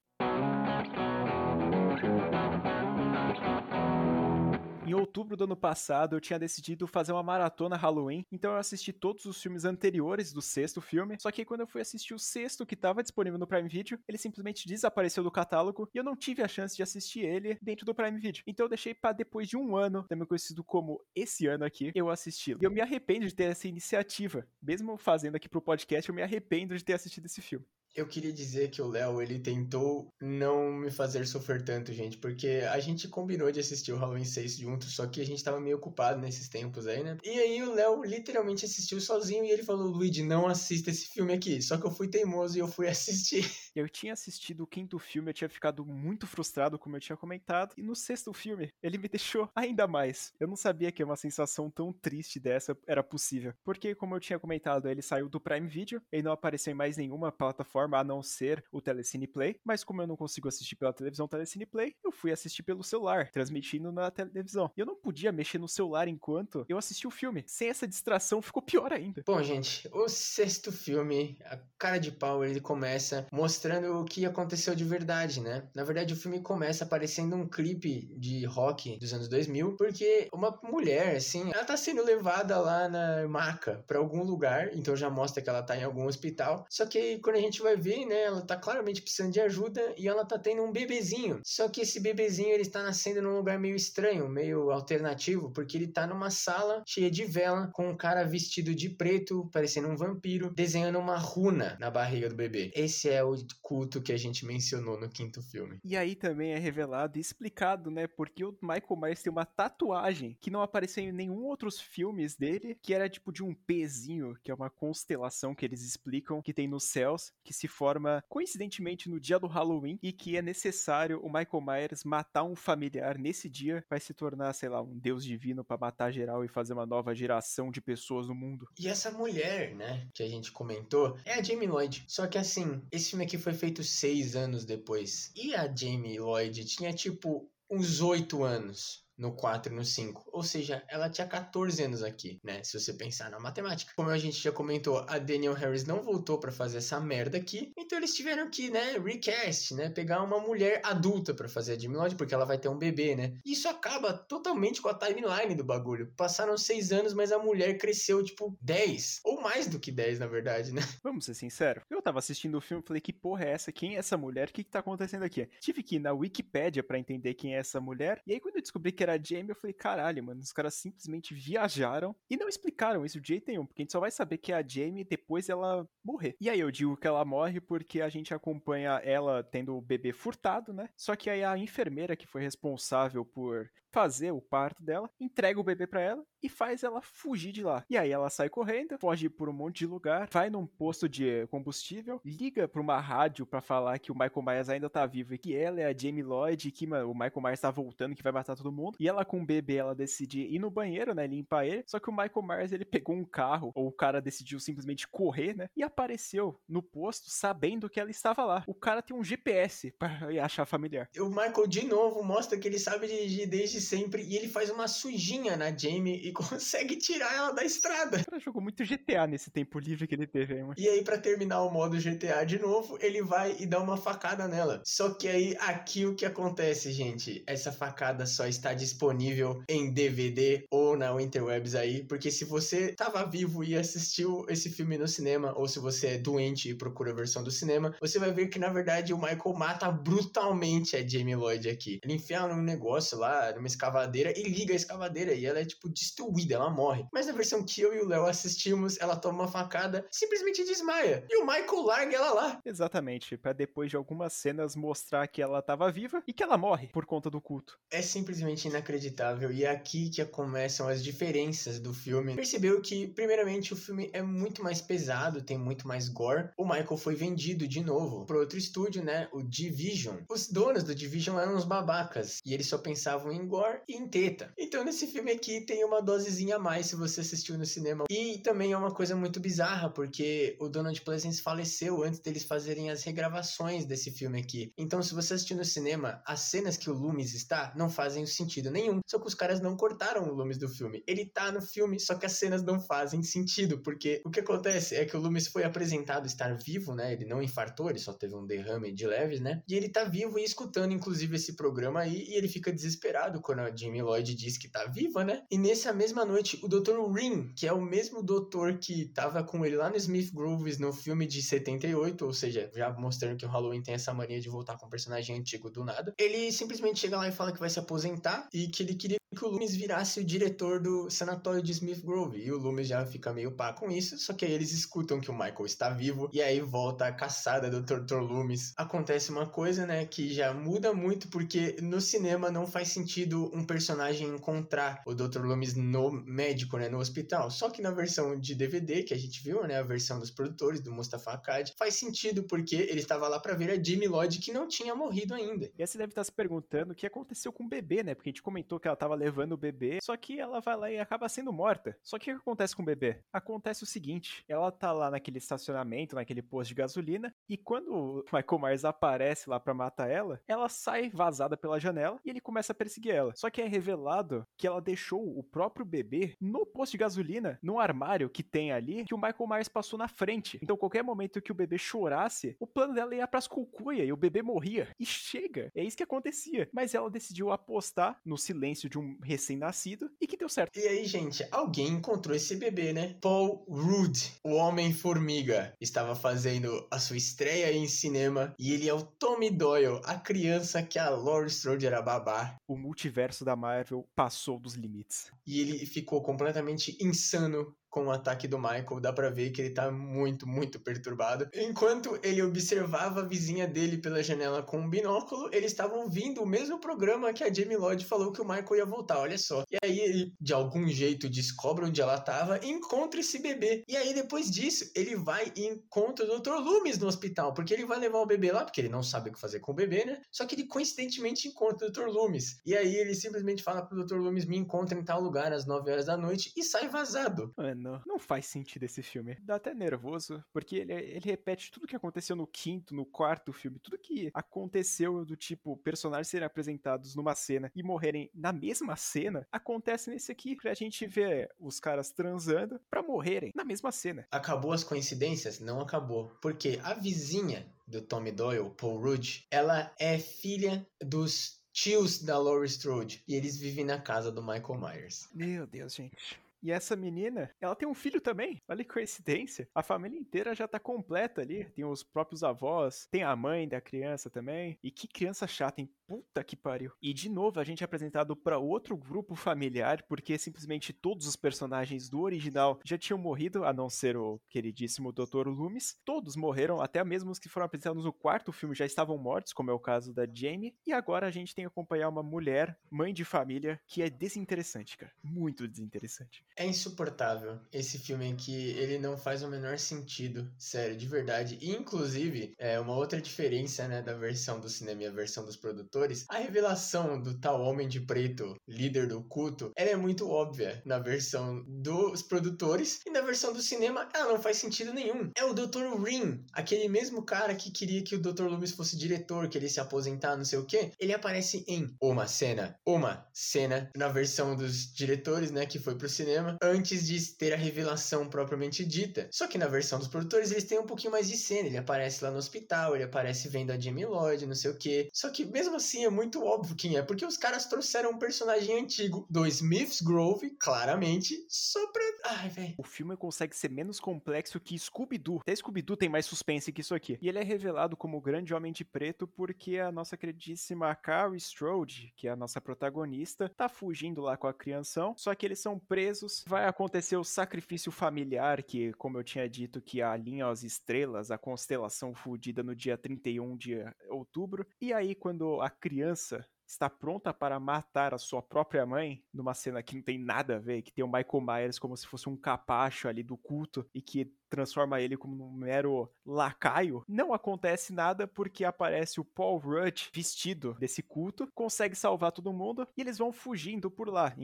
Em outubro do ano passado, eu tinha decidido fazer uma maratona Halloween, então eu assisti todos os filmes anteriores do sexto filme, só que quando eu fui assistir o sexto, que estava disponível no Prime Video, ele simplesmente desapareceu do catálogo e eu não tive a chance de assistir ele dentro do Prime Video. Então eu deixei para depois de um ano, também conhecido como esse ano aqui, eu assisti. E eu me arrependo de ter essa iniciativa. Mesmo fazendo aqui pro podcast, eu me arrependo de ter assistido esse filme. Eu queria dizer que o Léo, ele tentou não me fazer sofrer tanto, gente, porque a gente combinou de assistir o Halloween 6 juntos, só que a gente tava meio ocupado nesses tempos aí, né? E aí o Léo literalmente assistiu sozinho e ele falou, Luigi, não assista esse filme aqui. Só que eu fui teimoso e eu fui assistir. Eu tinha assistido o quinto filme, eu tinha ficado muito frustrado, como eu tinha comentado, e no sexto filme, ele me deixou ainda mais. Eu não sabia que uma sensação tão triste dessa era possível, porque como eu tinha comentado, ele saiu do Prime Video, ele não apareceu em mais nenhuma plataforma plataforma a não ser o Telecine Play, mas como eu não consigo assistir pela televisão Telecine Play, eu fui assistir pelo celular, transmitindo na televisão. E eu não podia mexer no celular enquanto eu assistia o filme. Sem essa distração ficou pior ainda. Bom, gente, o sexto filme, a cara de pau, ele começa mostrando o que aconteceu de verdade, né? Na verdade, o filme começa aparecendo um clipe de rock dos anos 2000, porque uma mulher, assim, ela tá sendo levada lá na maca para algum lugar, então já mostra que ela tá em algum hospital. Só que quando a gente vai ver, né, ela tá claramente precisando de ajuda e ela tá tendo um bebezinho. Só que esse bebezinho ele está nascendo num lugar meio estranho, meio alternativo, porque ele tá numa sala cheia de vela com um cara vestido de preto, parecendo um vampiro, desenhando uma runa na barriga do bebê. Esse é o culto que a gente mencionou no quinto filme. E aí também é revelado e explicado, né, porque o Michael Myers tem uma tatuagem que não apareceu em nenhum outros filmes dele, que era tipo de um pezinho, que é uma constelação que eles explicam que tem nos céus, que se forma coincidentemente no dia do Halloween e que é necessário o Michael Myers matar um familiar nesse dia, vai se tornar, sei lá, um deus divino para matar geral e fazer uma nova geração de pessoas no mundo. E essa mulher, né, que a gente comentou, é a Jamie Lloyd. Só que assim, esse filme aqui foi feito seis anos depois. E a Jamie Lloyd tinha tipo uns oito anos no 4 e no 5. Ou seja, ela tinha 14 anos aqui, né? Se você pensar na matemática. Como a gente já comentou, a Daniel Harris não voltou para fazer essa merda aqui. Então eles tiveram que, né, recast, né? Pegar uma mulher adulta para fazer a Jimmy Lloyd, porque ela vai ter um bebê, né? Isso acaba totalmente com a timeline do bagulho. Passaram 6 anos, mas a mulher cresceu, tipo, 10. Ou mais do que 10, na verdade, né? Vamos ser sinceros. Eu tava assistindo o filme e falei, que porra é essa? Quem é essa mulher? O que que tá acontecendo aqui? Tive que ir na Wikipédia para entender quem é essa mulher. E aí quando eu descobri que era a Jamie, eu falei, caralho, mano, os caras simplesmente viajaram e não explicaram isso de jeito nenhum, porque a gente só vai saber que é a Jamie depois ela morrer. E aí eu digo que ela morre porque a gente acompanha ela tendo o bebê furtado, né? Só que aí a enfermeira que foi responsável por fazer o parto dela, entrega o bebê para ela e faz ela fugir de lá. E aí ela sai correndo, foge por um monte de lugar, vai num posto de combustível, liga pra uma rádio para falar que o Michael Myers ainda tá vivo e que ela é a Jamie Lloyd que mano, o Michael Myers tá voltando, que vai matar todo mundo. E ela com o bebê, ela decide ir no banheiro, né, limpar ele. Só que o Michael Myers, ele pegou um carro, ou o cara decidiu simplesmente correr, né, e apareceu no posto sabendo que ela estava lá. O cara tem um GPS para achar familiar. O Michael de novo mostra que ele sabe dirigir desde sempre e ele faz uma sujinha na Jamie e consegue tirar ela da estrada. O cara jogou muito GTA nesse tempo livre que ele teve aí, mano. E aí, para terminar o modo GTA de novo, ele vai e dá uma facada nela. Só que aí, aqui o que acontece, gente? Essa facada só está disponível em DVD ou na Interwebs aí, porque se você tava vivo e assistiu esse filme no cinema, ou se você é doente e procura a versão do cinema, você vai ver que na verdade o Michael mata brutalmente a Jamie Lloyd aqui. Ele enfia num negócio lá, numa escavadeira e liga a escavadeira e ela é tipo destruída, ela morre. Mas na versão que eu e o Léo assistimos, ela toma uma facada, simplesmente desmaia. E o Michael larga ela lá. Exatamente, para depois de algumas cenas mostrar que ela tava viva e que ela morre por conta do culto. É simplesmente inacreditável e é aqui que começam as diferenças do filme. Percebeu que, primeiramente, o filme é muito mais pesado, tem muito mais gore. O Michael foi vendido de novo para outro estúdio, né? O Division. Os donos do Division eram uns babacas e eles só pensavam em gore e em teta. Então, nesse filme aqui tem uma dosezinha a mais se você assistiu no cinema. E também é uma coisa muito bizarra, porque o Donald Pleasence faleceu antes deles fazerem as regravações desse filme aqui. Então, se você assistiu no cinema, as cenas que o Loomis está não fazem sentido nenhum. Só que os caras não cortaram o Loomis do filme. Ele tá no filme, só que as cenas não fazem sentido, porque o que acontece é que o Loomis foi apresentado estar vivo, né? Ele não infartou, ele só teve um derrame de leves, né? E ele tá vivo e escutando, inclusive, esse programa aí, e ele fica desesperado quando a Jamie Lloyd diz que tá viva, né? E nessa mesma noite, o Dr. Ring, que é o mesmo doutor que tava com ele lá no Smith Grooves no filme de 78, ou seja, já mostrando que o Halloween tem essa mania de voltar com um personagem antigo do nada, ele simplesmente chega lá e fala que vai se aposentar e que ele queria que o Loomis virasse o diretor do sanatório de Smith Grove. E o Loomis já fica meio pá com isso, só que aí eles escutam que o Michael está vivo e aí volta a caçada do Dr. Loomis. Acontece uma coisa, né, que já muda muito porque no cinema não faz sentido um personagem encontrar o Dr. Loomis no médico, né, no hospital. Só que na versão de DVD que a gente viu, né, a versão dos produtores do Mustafa Akkad, faz sentido porque ele estava lá para ver a Jamie Lloyd que não tinha morrido ainda. E aí você deve estar se perguntando o que aconteceu com o bebê, né? Porque a gente comentou que ela estava levando o bebê, só que ela vai lá e acaba sendo morta. Só que o que acontece com o bebê? Acontece o seguinte, ela tá lá naquele estacionamento, naquele posto de gasolina, e quando o Michael Myers aparece lá para matar ela, ela sai vazada pela janela e ele começa a perseguir ela. Só que é revelado que ela deixou o próprio bebê no posto de gasolina, num armário que tem ali, que o Michael Myers passou na frente. Então, qualquer momento que o bebê chorasse, o plano dela ia pras cucuia e o bebê morria. E chega, é isso que acontecia. Mas ela decidiu apostar no silêncio de um recém-nascido e que deu certo. E aí, gente, alguém encontrou esse bebê, né? Paul Rudd, o Homem-Formiga, estava fazendo a sua estreia em cinema e ele é o Tommy Doyle, a criança que a Laurie Strode era babá. O multiverso da Marvel passou dos limites. E ele ficou completamente insano com o ataque do Michael, dá pra ver que ele tá muito, muito perturbado. Enquanto ele observava a vizinha dele pela janela com um binóculo, eles estavam vindo o mesmo programa que a Jamie Lloyd falou que o Michael ia voltar, olha só. E aí ele, de algum jeito, descobre onde ela tava e encontra esse bebê. E aí, depois disso, ele vai e encontra o Dr. Loomis no hospital, porque ele vai levar o bebê lá, porque ele não sabe o que fazer com o bebê, né? Só que ele coincidentemente encontra o Dr. Loomis. E aí ele simplesmente fala pro Dr. Loomis me encontra em tal lugar às 9 horas da noite e sai vazado. Mano, não faz sentido esse filme. Dá até nervoso, porque ele, ele repete tudo que aconteceu no quinto, no quarto filme, tudo que aconteceu do tipo personagens serem apresentados numa cena e morrerem na mesma cena, acontece nesse aqui, pra gente ver os caras transando pra morrerem na mesma cena. Acabou as coincidências? Não acabou. Porque a vizinha do Tommy Doyle, Paul Rudd, ela é filha dos tios da Laurie Strode e eles vivem na casa do Michael Myers. Meu Deus, gente. E essa menina, ela tem um filho também. Olha que coincidência. A família inteira já tá completa ali. Tem os próprios avós, tem a mãe da criança também. E que criança chata, hein? Puta que pariu. E de novo, a gente é apresentado para outro grupo familiar, porque simplesmente todos os personagens do original já tinham morrido, a não ser o queridíssimo Dr. Loomis. Todos morreram, até mesmo os que foram apresentados no quarto filme já estavam mortos, como é o caso da Jamie. E agora a gente tem que acompanhar uma mulher, mãe de família, que é desinteressante, cara. Muito desinteressante. É insuportável esse filme aqui, ele não faz o menor sentido, sério, de verdade. E, inclusive, é uma outra diferença, né, da versão do cinema e a versão dos produtores, a revelação do tal Homem de Preto, líder do culto, ela é muito óbvia na versão dos produtores e na versão do cinema ela não faz sentido nenhum. É o Dr. Ring, aquele mesmo cara que queria que o Dr. Loomis fosse diretor, que ele se aposentar, não sei o que. Ele aparece em uma cena, uma cena na versão dos diretores, né, que foi pro cinema antes de ter a revelação propriamente dita. Só que na versão dos produtores eles têm um pouquinho mais de cena. Ele aparece lá no hospital, ele aparece vendo a Jamie Lloyd, não sei o que. Só que mesmo assim é muito óbvio quem é, porque os caras trouxeram um personagem antigo do Smith's Grove, claramente, só pra. Ai, velho. O filme consegue ser menos complexo que Scooby-Doo. Até Scooby-Doo tem mais suspense que isso aqui. E ele é revelado como o grande homem de preto porque a nossa queridíssima Carrie Strode, que é a nossa protagonista, tá fugindo lá com a crianção. Só que eles são presos vai acontecer o sacrifício familiar, que, como eu tinha dito, que alinha as estrelas, a constelação fudida no dia 31 de outubro. E aí, quando a criança está pronta para matar a sua própria mãe, numa cena que não tem nada a ver, que tem o Michael Myers como se fosse um capacho ali do culto e que transforma ele como um mero lacaio, não acontece nada porque aparece o Paul Rudd vestido desse culto, consegue salvar todo mundo e eles vão fugindo por lá.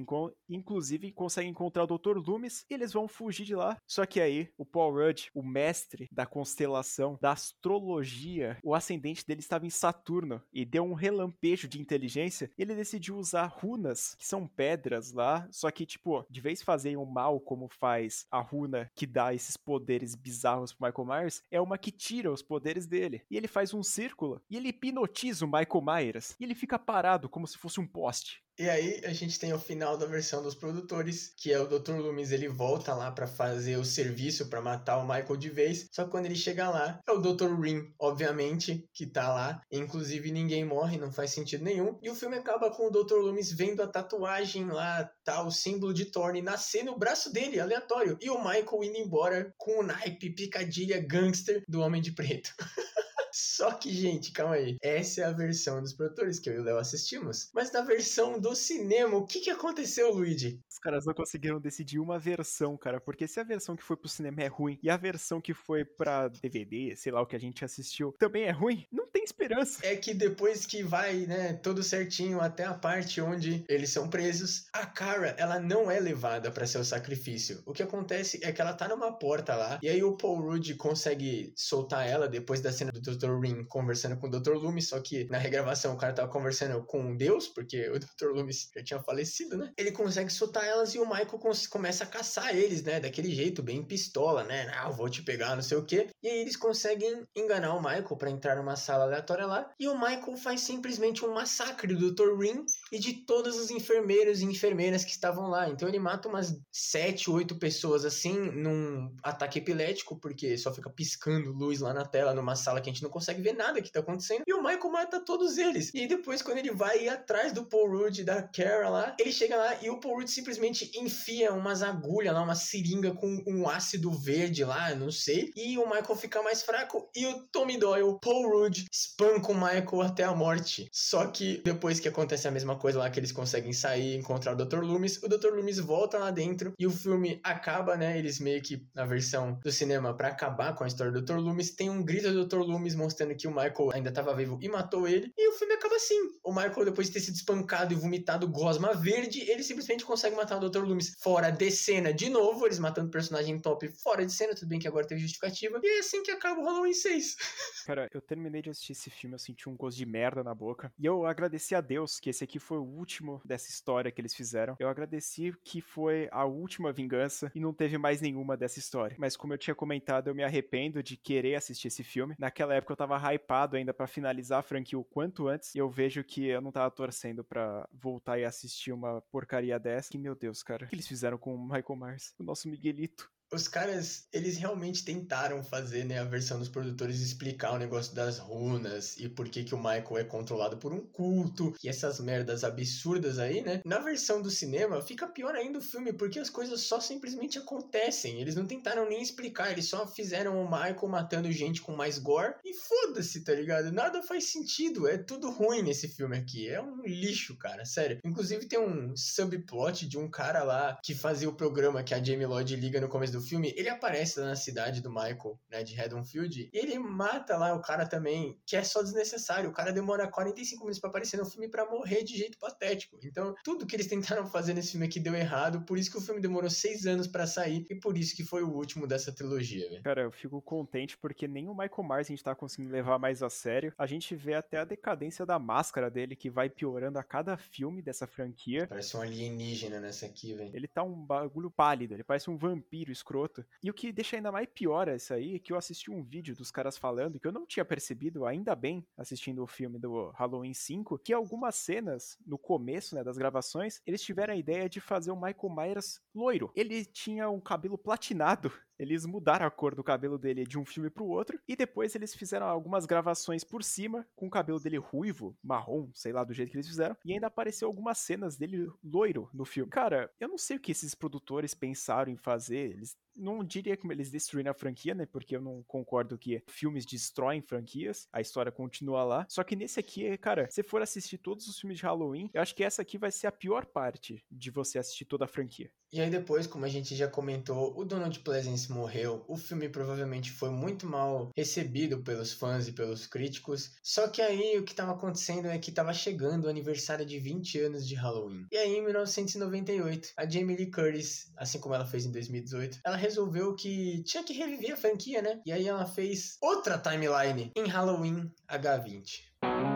Inclusive conseguem encontrar o Dr. Loomis e eles vão fugir de lá. Só que aí o Paul Rudd, o mestre da constelação, da astrologia, o ascendente dele estava em Saturno e deu um relampejo de inteligência. Ele decidiu usar runas, que são pedras lá, só que tipo, de vez fazer o mal como faz a runa que dá esses poderes poderes bizarros pro Michael Myers é uma que tira os poderes dele. E ele faz um círculo e ele hipnotiza o Michael Myers. E ele fica parado como se fosse um poste. E aí a gente tem o final da versão dos produtores, que é o Dr. Loomis, ele volta lá para fazer o serviço para matar o Michael de vez. Só que quando ele chega lá, é o Dr. Ring, obviamente, que tá lá. Inclusive ninguém morre, não faz sentido nenhum. E o filme acaba com o Dr. Loomis vendo a tatuagem lá, tá, o símbolo de Thorne nascer no braço dele, aleatório. E o Michael indo embora com o naipe, picadilha, gangster do Homem de Preto. Só que, gente, calma aí. Essa é a versão dos produtores que eu e o Léo assistimos. Mas na versão do cinema, o que que aconteceu, Luigi? Os caras não conseguiram decidir uma versão, cara, porque se a versão que foi pro cinema é ruim e a versão que foi pra DVD, sei lá o que a gente assistiu, também é ruim, não tem esperança. É que depois que vai, né, tudo certinho até a parte onde eles são presos, a Kara, ela não é levada para seu sacrifício. O que acontece é que ela tá numa porta lá, e aí o Paul Rudd consegue soltar ela depois da cena do Dr. Ring conversando com o Dr. Loomis, só que na regravação o cara tava conversando com Deus, porque o Dr. Loomis já tinha falecido, né? Ele consegue soltar elas e o Michael começa a caçar eles, né? Daquele jeito, bem pistola, né? Ah, vou te pegar, não sei o quê. E aí eles conseguem enganar o Michael para entrar numa sala aleatória lá, e o Michael faz simplesmente um massacre do Dr. Ring e de todos os enfermeiros e enfermeiras que estavam lá. Então ele mata umas 7, 8 pessoas assim num ataque epilético, porque só fica piscando luz lá na tela numa sala que a gente não consegue ver nada que tá acontecendo. E o Michael mata todos eles. E depois, quando ele vai atrás do Paul Rudd, da Kara lá, ele chega lá e o Paul Rudd simplesmente enfia umas agulhas lá, uma seringa com um ácido verde lá, não sei. E o Michael fica mais fraco. E o Tommy Doyle, Paul Rudd, espanca o Michael até a morte. Só que depois que acontece a mesma coisa lá, que eles conseguem sair e encontrar o Dr. Loomis, o Dr. Loomis volta lá dentro e o filme acaba, né? Eles meio que, na versão do cinema, para acabar com a história do Dr. Loomis, tem um grito do Dr. Loomis mostrando que o Michael ainda estava vivo e matou ele. E o filme acaba assim. O Michael, depois de ter sido espancado e vomitado gosma verde, ele simplesmente consegue matar o Dr. Loomis fora de cena de novo. Eles matando personagem top fora de cena. Tudo bem que agora teve justificativa. E é assim que acaba o Halloween 6. Cara, eu terminei de assistir esse filme, eu senti um gosto de merda na boca. E eu agradeci a Deus que esse aqui foi o último dessa história que eles fizeram. Eu agradeci que foi a última vingança e não teve mais nenhuma dessa história. Mas como eu tinha comentado, eu me arrependo de querer assistir esse filme. Naquela época eu tava hypado ainda para finalizar a franquia o quanto antes. E eu vejo que eu não tava torcendo para voltar e assistir uma porcaria dessa. Que meu Deus, cara. O que eles fizeram com o Michael Myers? O nosso Miguelito os caras, eles realmente tentaram fazer, né, a versão dos produtores explicar o negócio das runas e por que que o Michael é controlado por um culto e essas merdas absurdas aí, né? Na versão do cinema, fica pior ainda o filme, porque as coisas só simplesmente acontecem. Eles não tentaram nem explicar, eles só fizeram o Michael matando gente com mais gore e foda-se, tá ligado? Nada faz sentido, é tudo ruim nesse filme aqui. É um lixo, cara, sério. Inclusive tem um subplot de um cara lá que fazia o programa que a Jamie Lloyd liga no começo do filme, ele aparece na cidade do Michael, né, de Haddonfield, e ele mata lá o cara também, que é só desnecessário. O cara demora 45 minutos para aparecer no filme para morrer de jeito patético. Então, tudo que eles tentaram fazer nesse filme aqui deu errado, por isso que o filme demorou seis anos para sair, e por isso que foi o último dessa trilogia, velho. Cara, eu fico contente porque nem o Michael Myers a gente tá conseguindo levar mais a sério. A gente vê até a decadência da máscara dele, que vai piorando a cada filme dessa franquia. Parece um alienígena nessa aqui, velho. Ele tá um bagulho pálido, ele parece um vampiro escroto escroto. E o que deixa ainda mais pior isso aí é que eu assisti um vídeo dos caras falando que eu não tinha percebido, ainda bem, assistindo o filme do Halloween 5, que algumas cenas, no começo né, das gravações, eles tiveram a ideia de fazer o Michael Myers loiro. Ele tinha um cabelo platinado eles mudaram a cor do cabelo dele de um filme pro outro e depois eles fizeram algumas gravações por cima com o cabelo dele ruivo, marrom, sei lá do jeito que eles fizeram, e ainda apareceu algumas cenas dele loiro no filme. Cara, eu não sei o que esses produtores pensaram em fazer, eles não diria que eles destruíram a franquia, né? Porque eu não concordo que filmes destroem franquias, a história continua lá. Só que nesse aqui, cara, se for assistir todos os filmes de Halloween, eu acho que essa aqui vai ser a pior parte de você assistir toda a franquia. E aí depois, como a gente já comentou, o Donald Pleasence morreu. O filme provavelmente foi muito mal recebido pelos fãs e pelos críticos. Só que aí o que estava acontecendo é que estava chegando o aniversário de 20 anos de Halloween. E aí em 1998, a Jamie Lee Curtis, assim como ela fez em 2018, ela resolveu que tinha que reviver a franquia, né? E aí ela fez outra timeline em Halloween H20.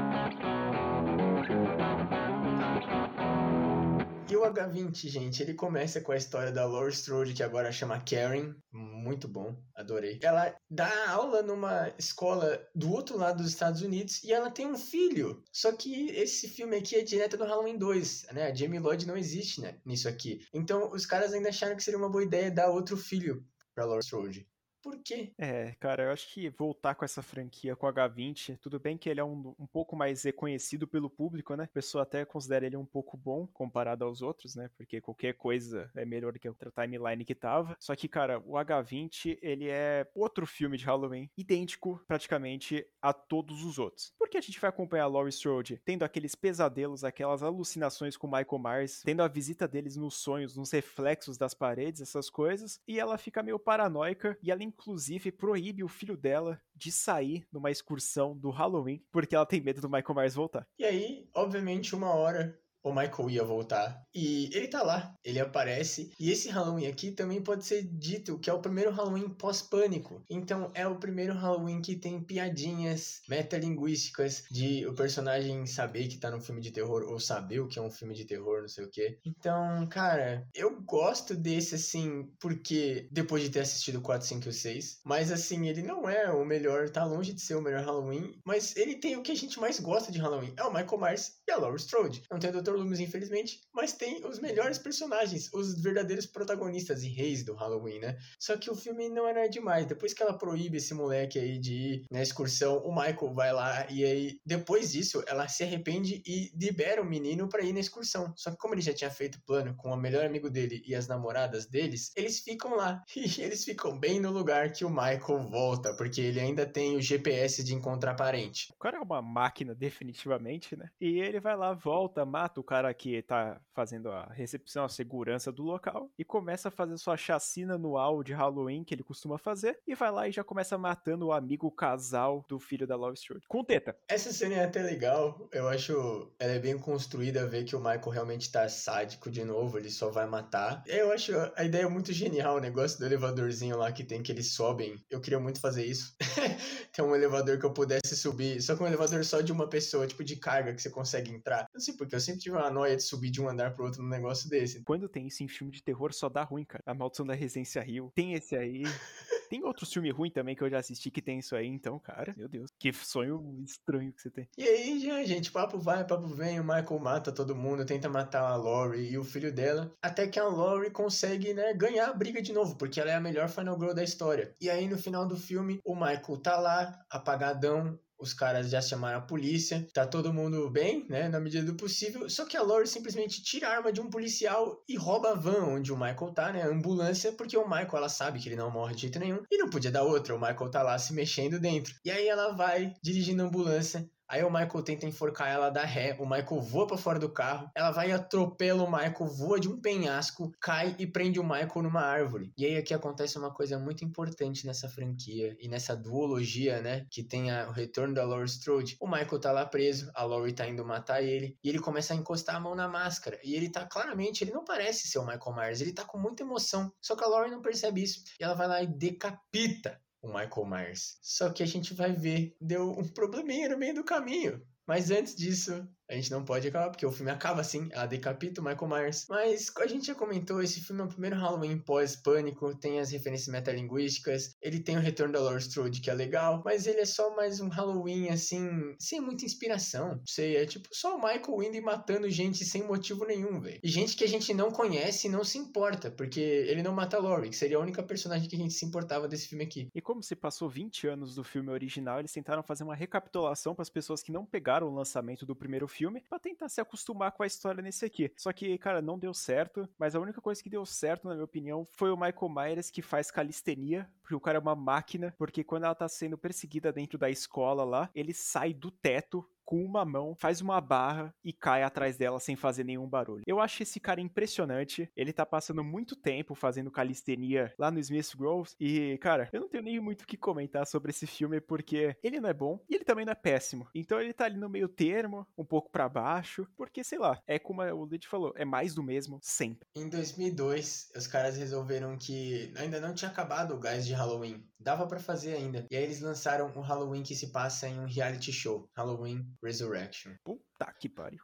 H20, gente, ele começa com a história da Laurie Strode, que agora chama Karen. Muito bom, adorei. Ela dá aula numa escola do outro lado dos Estados Unidos e ela tem um filho. Só que esse filme aqui é direto do Halloween 2, né? A Jamie Lloyd não existe né, nisso aqui. Então os caras ainda acharam que seria uma boa ideia dar outro filho pra Laurie Strode por quê? É, cara, eu acho que voltar com essa franquia com o H20, tudo bem que ele é um, um pouco mais reconhecido pelo público, né? A pessoa até considera ele um pouco bom comparado aos outros, né? Porque qualquer coisa é melhor que outra timeline que tava. Só que, cara, o H20, ele é outro filme de Halloween, idêntico praticamente a todos os outros. Porque a gente vai acompanhar a Laurie Strode tendo aqueles pesadelos, aquelas alucinações com Michael Myers, tendo a visita deles nos sonhos, nos reflexos das paredes, essas coisas, e ela fica meio paranoica e ela inclusive proíbe o filho dela de sair numa excursão do Halloween porque ela tem medo do Michael Myers voltar. E aí, obviamente, uma hora o Michael ia voltar. E ele tá lá, ele aparece. E esse Halloween aqui também pode ser dito que é o primeiro Halloween pós-pânico. Então é o primeiro Halloween que tem piadinhas metalinguísticas de o personagem saber que tá num filme de terror ou saber o que é um filme de terror, não sei o quê. Então, cara, eu gosto desse assim, porque depois de ter assistido 4, 5 e 6, mas assim, ele não é o melhor, tá longe de ser o melhor Halloween, mas ele tem o que a gente mais gosta de Halloween, é o Michael Myers e a Laurie Strode. Não tem o Dr. Loomis, infelizmente, mas tem os melhores personagens, os verdadeiros protagonistas e reis do Halloween, né? Só que o filme não era demais. Depois que ela proíbe esse moleque aí de ir na excursão, o Michael vai lá e aí, depois disso, ela se arrepende e libera o menino para ir na excursão. Só que como ele já tinha feito plano com o melhor amigo dele e as namoradas deles, eles ficam lá. E eles ficam bem no lugar que o Michael volta, porque ele ainda tem o GPS de encontrar parente. O cara é uma máquina, definitivamente, né? E ele vai lá, volta, mata o cara que tá fazendo a recepção, a segurança do local, e começa a fazer sua chacina anual de Halloween que ele costuma fazer, e vai lá e já começa matando o amigo casal do filho da Love Strode. Com teta. Essa cena é até legal, eu acho ela é bem construída, ver que o Michael realmente tá sádico de novo, ele só vai matar. Eu acho a ideia muito genial, o negócio do elevadorzinho lá que tem que eles sobem. Eu queria muito fazer isso. tem um elevador que eu pudesse subir, só que um elevador só de uma pessoa, tipo de carga que você consegue entrar. Não sei porque eu sempre tive uma noia de subir de um andar pro outro num negócio desse. Quando tem isso em filme de terror, só dá ruim, cara. A Maldição da Residência Rio. Tem esse aí. Tem outros filmes ruins também que eu já assisti que tem isso aí, então, cara, meu Deus, que sonho estranho que você tem. E aí, já, gente, papo vai, papo vem, o Michael mata todo mundo, tenta matar a Laurie e o filho dela, até que a Laurie consegue, né, ganhar a briga de novo, porque ela é a melhor Final Girl da história. E aí, no final do filme, o Michael tá lá, apagadão, os caras já chamaram a polícia, tá todo mundo bem, né, na medida do possível, só que a Laurie simplesmente tira a arma de um policial e rouba a van onde o Michael tá, né, a ambulância, porque o Michael, ela sabe que ele não morre de jeito nenhum, e não podia dar outra, o Michael tá lá se mexendo dentro. E aí ela vai dirigindo a ambulância, Aí o Michael tenta enforcar ela, dá ré, o Michael voa para fora do carro, ela vai e atropela o Michael, voa de um penhasco, cai e prende o Michael numa árvore. E aí aqui acontece uma coisa muito importante nessa franquia e nessa duologia, né, que tem a, o retorno da Laurie Strode. O Michael tá lá preso, a Laurie tá indo matar ele, e ele começa a encostar a mão na máscara. E ele tá claramente, ele não parece ser o Michael Myers, ele tá com muita emoção. Só que a Laurie não percebe isso. E ela vai lá e decapita o Michael Myers. Só que a gente vai ver, deu um probleminha no meio do caminho. Mas antes disso, a gente não pode acabar, porque o filme acaba assim, ela decapita o Michael Myers. Mas, como a gente já comentou, esse filme é o primeiro Halloween pós-pânico, tem as referências metalinguísticas, ele tem o retorno da Laurie Strode, que é legal, mas ele é só mais um Halloween, assim, sem muita inspiração. Sei, é tipo só o Michael e matando gente sem motivo nenhum, velho. E gente que a gente não conhece e não se importa, porque ele não mata a Laurie, que seria a única personagem que a gente se importava desse filme aqui. E como se passou 20 anos do filme original, eles tentaram fazer uma recapitulação para as pessoas que não pegaram o lançamento do primeiro filme para tentar se acostumar com a história nesse aqui. Só que, cara, não deu certo, mas a única coisa que deu certo, na minha opinião, foi o Michael Myers que faz calistenia, porque o cara é uma máquina, porque quando ela tá sendo perseguida dentro da escola lá, ele sai do teto com uma mão, faz uma barra e cai atrás dela sem fazer nenhum barulho. Eu acho esse cara impressionante. Ele tá passando muito tempo fazendo calistenia lá no Smith Grove. E, cara, eu não tenho nem muito o que comentar sobre esse filme porque ele não é bom e ele também não é péssimo. Então ele tá ali no meio termo, um pouco para baixo, porque sei lá, é como o Lid falou, é mais do mesmo sempre. Em 2002, os caras resolveram que ainda não tinha acabado o gás de Halloween. Dava para fazer ainda. E aí eles lançaram um Halloween que se passa em um reality show, Halloween Resurrection. Puta que pariu.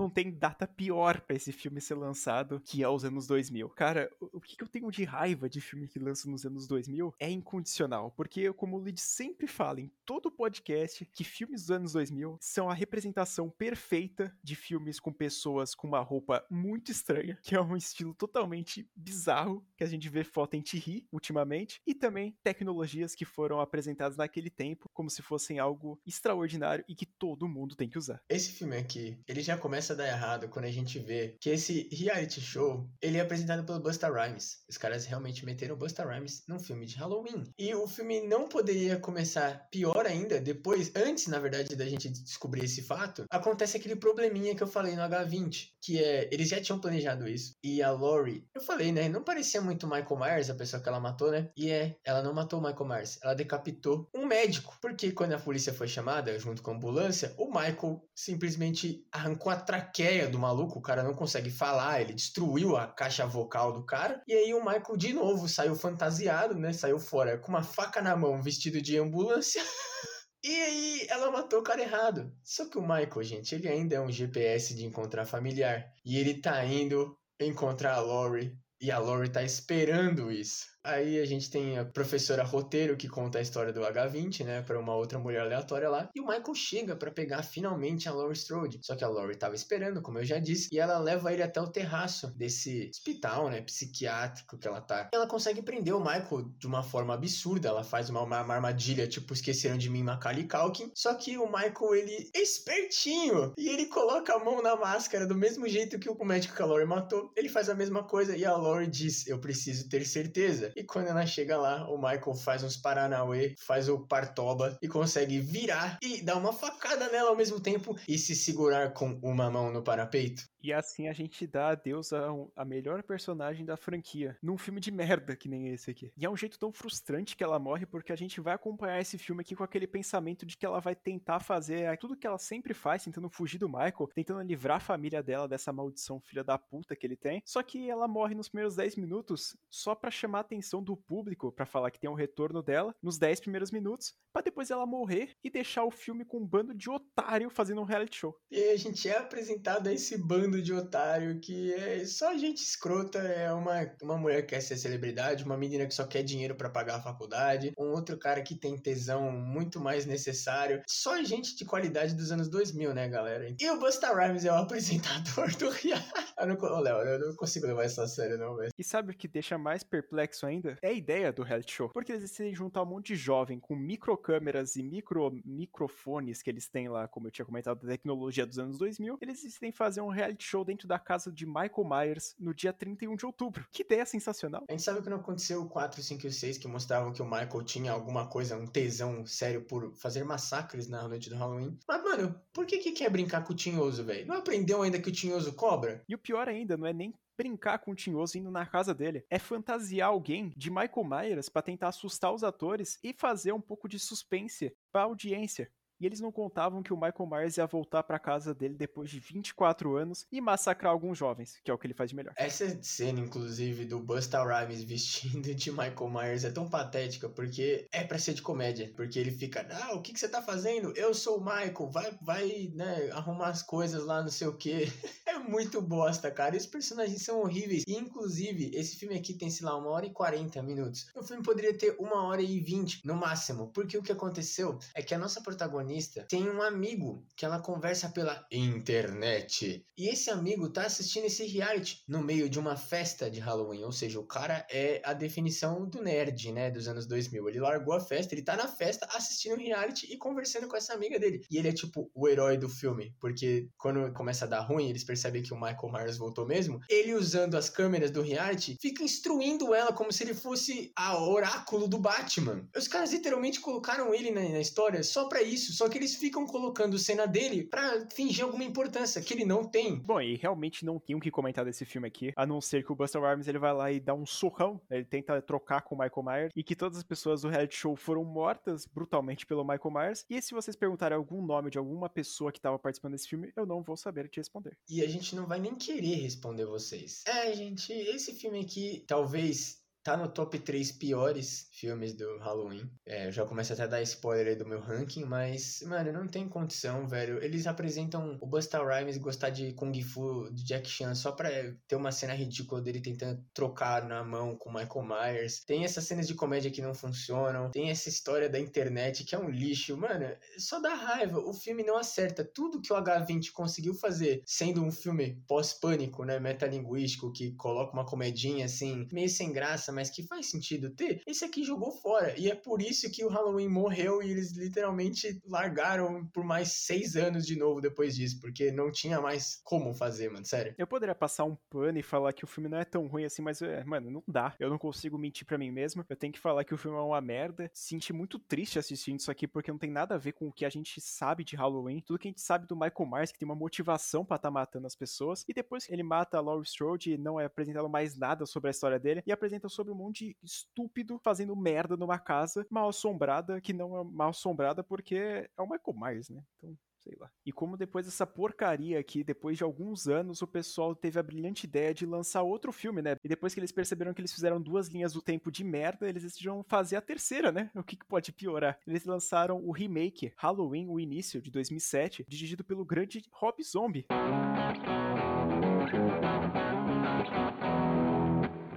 Não tem data pior para esse filme ser lançado, que é os anos 2000. Cara, o que eu tenho de raiva de filme que lança nos anos 2000 é incondicional, porque como o Lid sempre fala em todo podcast, que filmes dos anos 2000 são a representação perfeita de filmes com pessoas com uma roupa muito estranha, que é um estilo totalmente bizarro, que a gente vê foto em Ri ultimamente, e também tecnologias que foram apresentadas naquele tempo como se fossem algo extraordinário e que todo mundo tem que usar. Esse filme aqui, ele já começa a dar errado quando a gente vê que esse reality show, ele é apresentado pelo Busta Rhymes. Os caras realmente meteram o Busta Rhymes num filme de Halloween. E o filme não poderia começar pior ainda depois, antes, na verdade, da gente descobrir esse fato, acontece aquele probleminha que eu falei no H20, que é, eles já tinham planejado isso. E a Lori, eu falei, né, não parecia muito Michael Myers, a pessoa que ela matou, né? E é, ela não matou o Michael Myers, ela decapitou um médico. Porque quando a polícia foi chamada, junto com a ambulância, o Michael simplesmente arrancou a traqueia do maluco, o cara não consegue falar, ele destruiu a caixa vocal do cara. E aí o Michael, de novo, saiu fantasiado, né? Saiu fora com uma faca na mão, vestido de ambulância. E aí ela matou o cara errado. Só que o Michael, gente, ele ainda é um GPS de encontrar familiar. E ele tá indo encontrar a Lori. E a Lori tá esperando isso. Aí a gente tem a professora Roteiro que conta a história do H20, né, para uma outra mulher aleatória lá. E o Michael chega para pegar finalmente a Laurie Strode. Só que a Laurie tava esperando, como eu já disse, e ela leva ele até o terraço desse hospital, né, psiquiátrico que ela tá. Ela consegue prender o Michael de uma forma absurda. Ela faz uma, uma armadilha, tipo, esqueceram de mim, Macaulay Culkin. Só que o Michael, ele é espertinho e ele coloca a mão na máscara do mesmo jeito que o médico que a Laurie matou. Ele faz a mesma coisa e a Laurie diz: "Eu preciso ter certeza". E quando ela chega lá, o Michael faz uns Paranauê, faz o Partoba e consegue virar e dar uma facada nela ao mesmo tempo e se segurar com uma mão no parapeito. E assim a gente dá adeus a, a melhor personagem da franquia, num filme de merda que nem esse aqui. E é um jeito tão frustrante que ela morre, porque a gente vai acompanhar esse filme aqui com aquele pensamento de que ela vai tentar fazer tudo que ela sempre faz, tentando fugir do Michael, tentando livrar a família dela dessa maldição filha da puta que ele tem. Só que ela morre nos primeiros 10 minutos só para chamar a atenção do público, para falar que tem um retorno dela nos 10 primeiros minutos, para depois ela morrer e deixar o filme com um bando de otário fazendo um reality show. E a gente é apresentado a esse bando bando de otário que é só gente escrota. É uma, uma mulher que quer ser celebridade, uma menina que só quer dinheiro para pagar a faculdade, um outro cara que tem tesão muito mais necessário. Só gente de qualidade dos anos 2000, né, galera? E o Busta Rhymes é o apresentador do reality. Eu não, Léo, eu não consigo levar isso a sério, não, velho. E sabe o que deixa mais perplexo ainda? É a ideia do reality show. Porque eles decidem juntar um monte de jovem com microcâmeras e micro microfones que eles têm lá, como eu tinha comentado, da tecnologia dos anos 2000. Eles decidem fazer um reality reality show dentro da casa de Michael Myers no dia 31 de outubro. Que ideia sensacional. A gente sabe que não aconteceu o 4, 5 e 6 que mostravam que o Michael tinha alguma coisa, um tesão sério por fazer massacres na noite do Halloween. Mas, mano, por que que quer brincar com o Tinhoso, velho? Não aprendeu ainda que o Tinhoso cobra? E o pior ainda, não é nem brincar com o Tinhoso indo na casa dele. É fantasiar alguém de Michael Myers para tentar assustar os atores e fazer um pouco de suspense pra audiência e eles não contavam que o Michael Myers ia voltar para casa dele depois de 24 anos e massacrar alguns jovens, que é o que ele faz de melhor. Essa cena, inclusive, do Busta Rhymes vestindo de Michael Myers é tão patética porque é para ser de comédia, porque ele fica, ah, o que, que você tá fazendo? Eu sou o Michael, vai, vai, né, arrumar as coisas lá, não sei o que. é muito bosta, cara. Esses personagens são horríveis. E, inclusive, esse filme aqui tem, sei lá, uma hora e 40 minutos. O filme poderia ter uma hora e 20 no máximo, porque o que aconteceu é que a nossa protagonista protagonista tem um amigo que ela conversa pela internet. E esse amigo tá assistindo esse reality no meio de uma festa de Halloween. Ou seja, o cara é a definição do nerd, né? Dos anos 2000. Ele largou a festa, ele tá na festa assistindo um reality e conversando com essa amiga dele. E ele é tipo o herói do filme. Porque quando começa a dar ruim, eles percebem que o Michael Myers voltou mesmo. Ele usando as câmeras do reality fica instruindo ela como se ele fosse a oráculo do Batman. Os caras literalmente colocaram ele na, na história só para isso só que eles ficam colocando cena dele pra fingir alguma importância que ele não tem. Bom, e realmente não tem o que comentar desse filme aqui, a não ser que o Buster Rhymes ele vai lá e dá um socão, ele tenta trocar com o Michael Myers, e que todas as pessoas do reality show foram mortas brutalmente pelo Michael Myers. E se vocês perguntarem algum nome de alguma pessoa que estava participando desse filme, eu não vou saber te responder. E a gente não vai nem querer responder vocês. É, gente, esse filme aqui talvez tá no top 3 piores filmes do Halloween. É, eu já começo até a dar spoiler aí do meu ranking, mas, mano, não tem condição, velho. Eles apresentam o Busta Rhymes gostar de Kung Fu, de Jack Chan, só pra ter uma cena ridícula dele tentando trocar na mão com Michael Myers. Tem essas cenas de comédia que não funcionam. Tem essa história da internet que é um lixo. Mano, só dá raiva. O filme não acerta. Tudo que o H20 conseguiu fazer, sendo um filme pós-pânico, né, metalinguístico, que coloca uma comedinha assim, meio sem graça, mas que faz sentido ter, esse aqui jogou fora. E é por isso que o Halloween morreu e eles literalmente largaram por mais seis anos de novo depois disso, porque não tinha mais como fazer, mano, sério. Eu poderia passar um pano e falar que o filme não é tão ruim assim, mas, é, mano, não dá. Eu não consigo mentir para mim mesmo. Eu tenho que falar que o filme é uma merda. Senti muito triste assistindo isso aqui, porque não tem nada a ver com o que a gente sabe de Halloween. Tudo que a gente sabe do Michael Myers, que tem uma motivação para estar tá matando as pessoas. E depois ele mata a Laurie Strode, não é apresentado mais nada sobre a história dele. E apresenta sobre um monte de estúpido fazendo merda numa casa mal assombrada, que não é mal assombrada porque é o Michael Myers, né? Então, sei lá. E como depois dessa porcaria aqui, depois de alguns anos, o pessoal teve a brilhante ideia de lançar outro filme, né? E depois que eles perceberam que eles fizeram duas linhas do tempo de merda, eles decidiram fazer a terceira, né? O que, que pode piorar? Eles lançaram o remake Halloween, o início, de 2007, dirigido pelo grande Rob Zombie.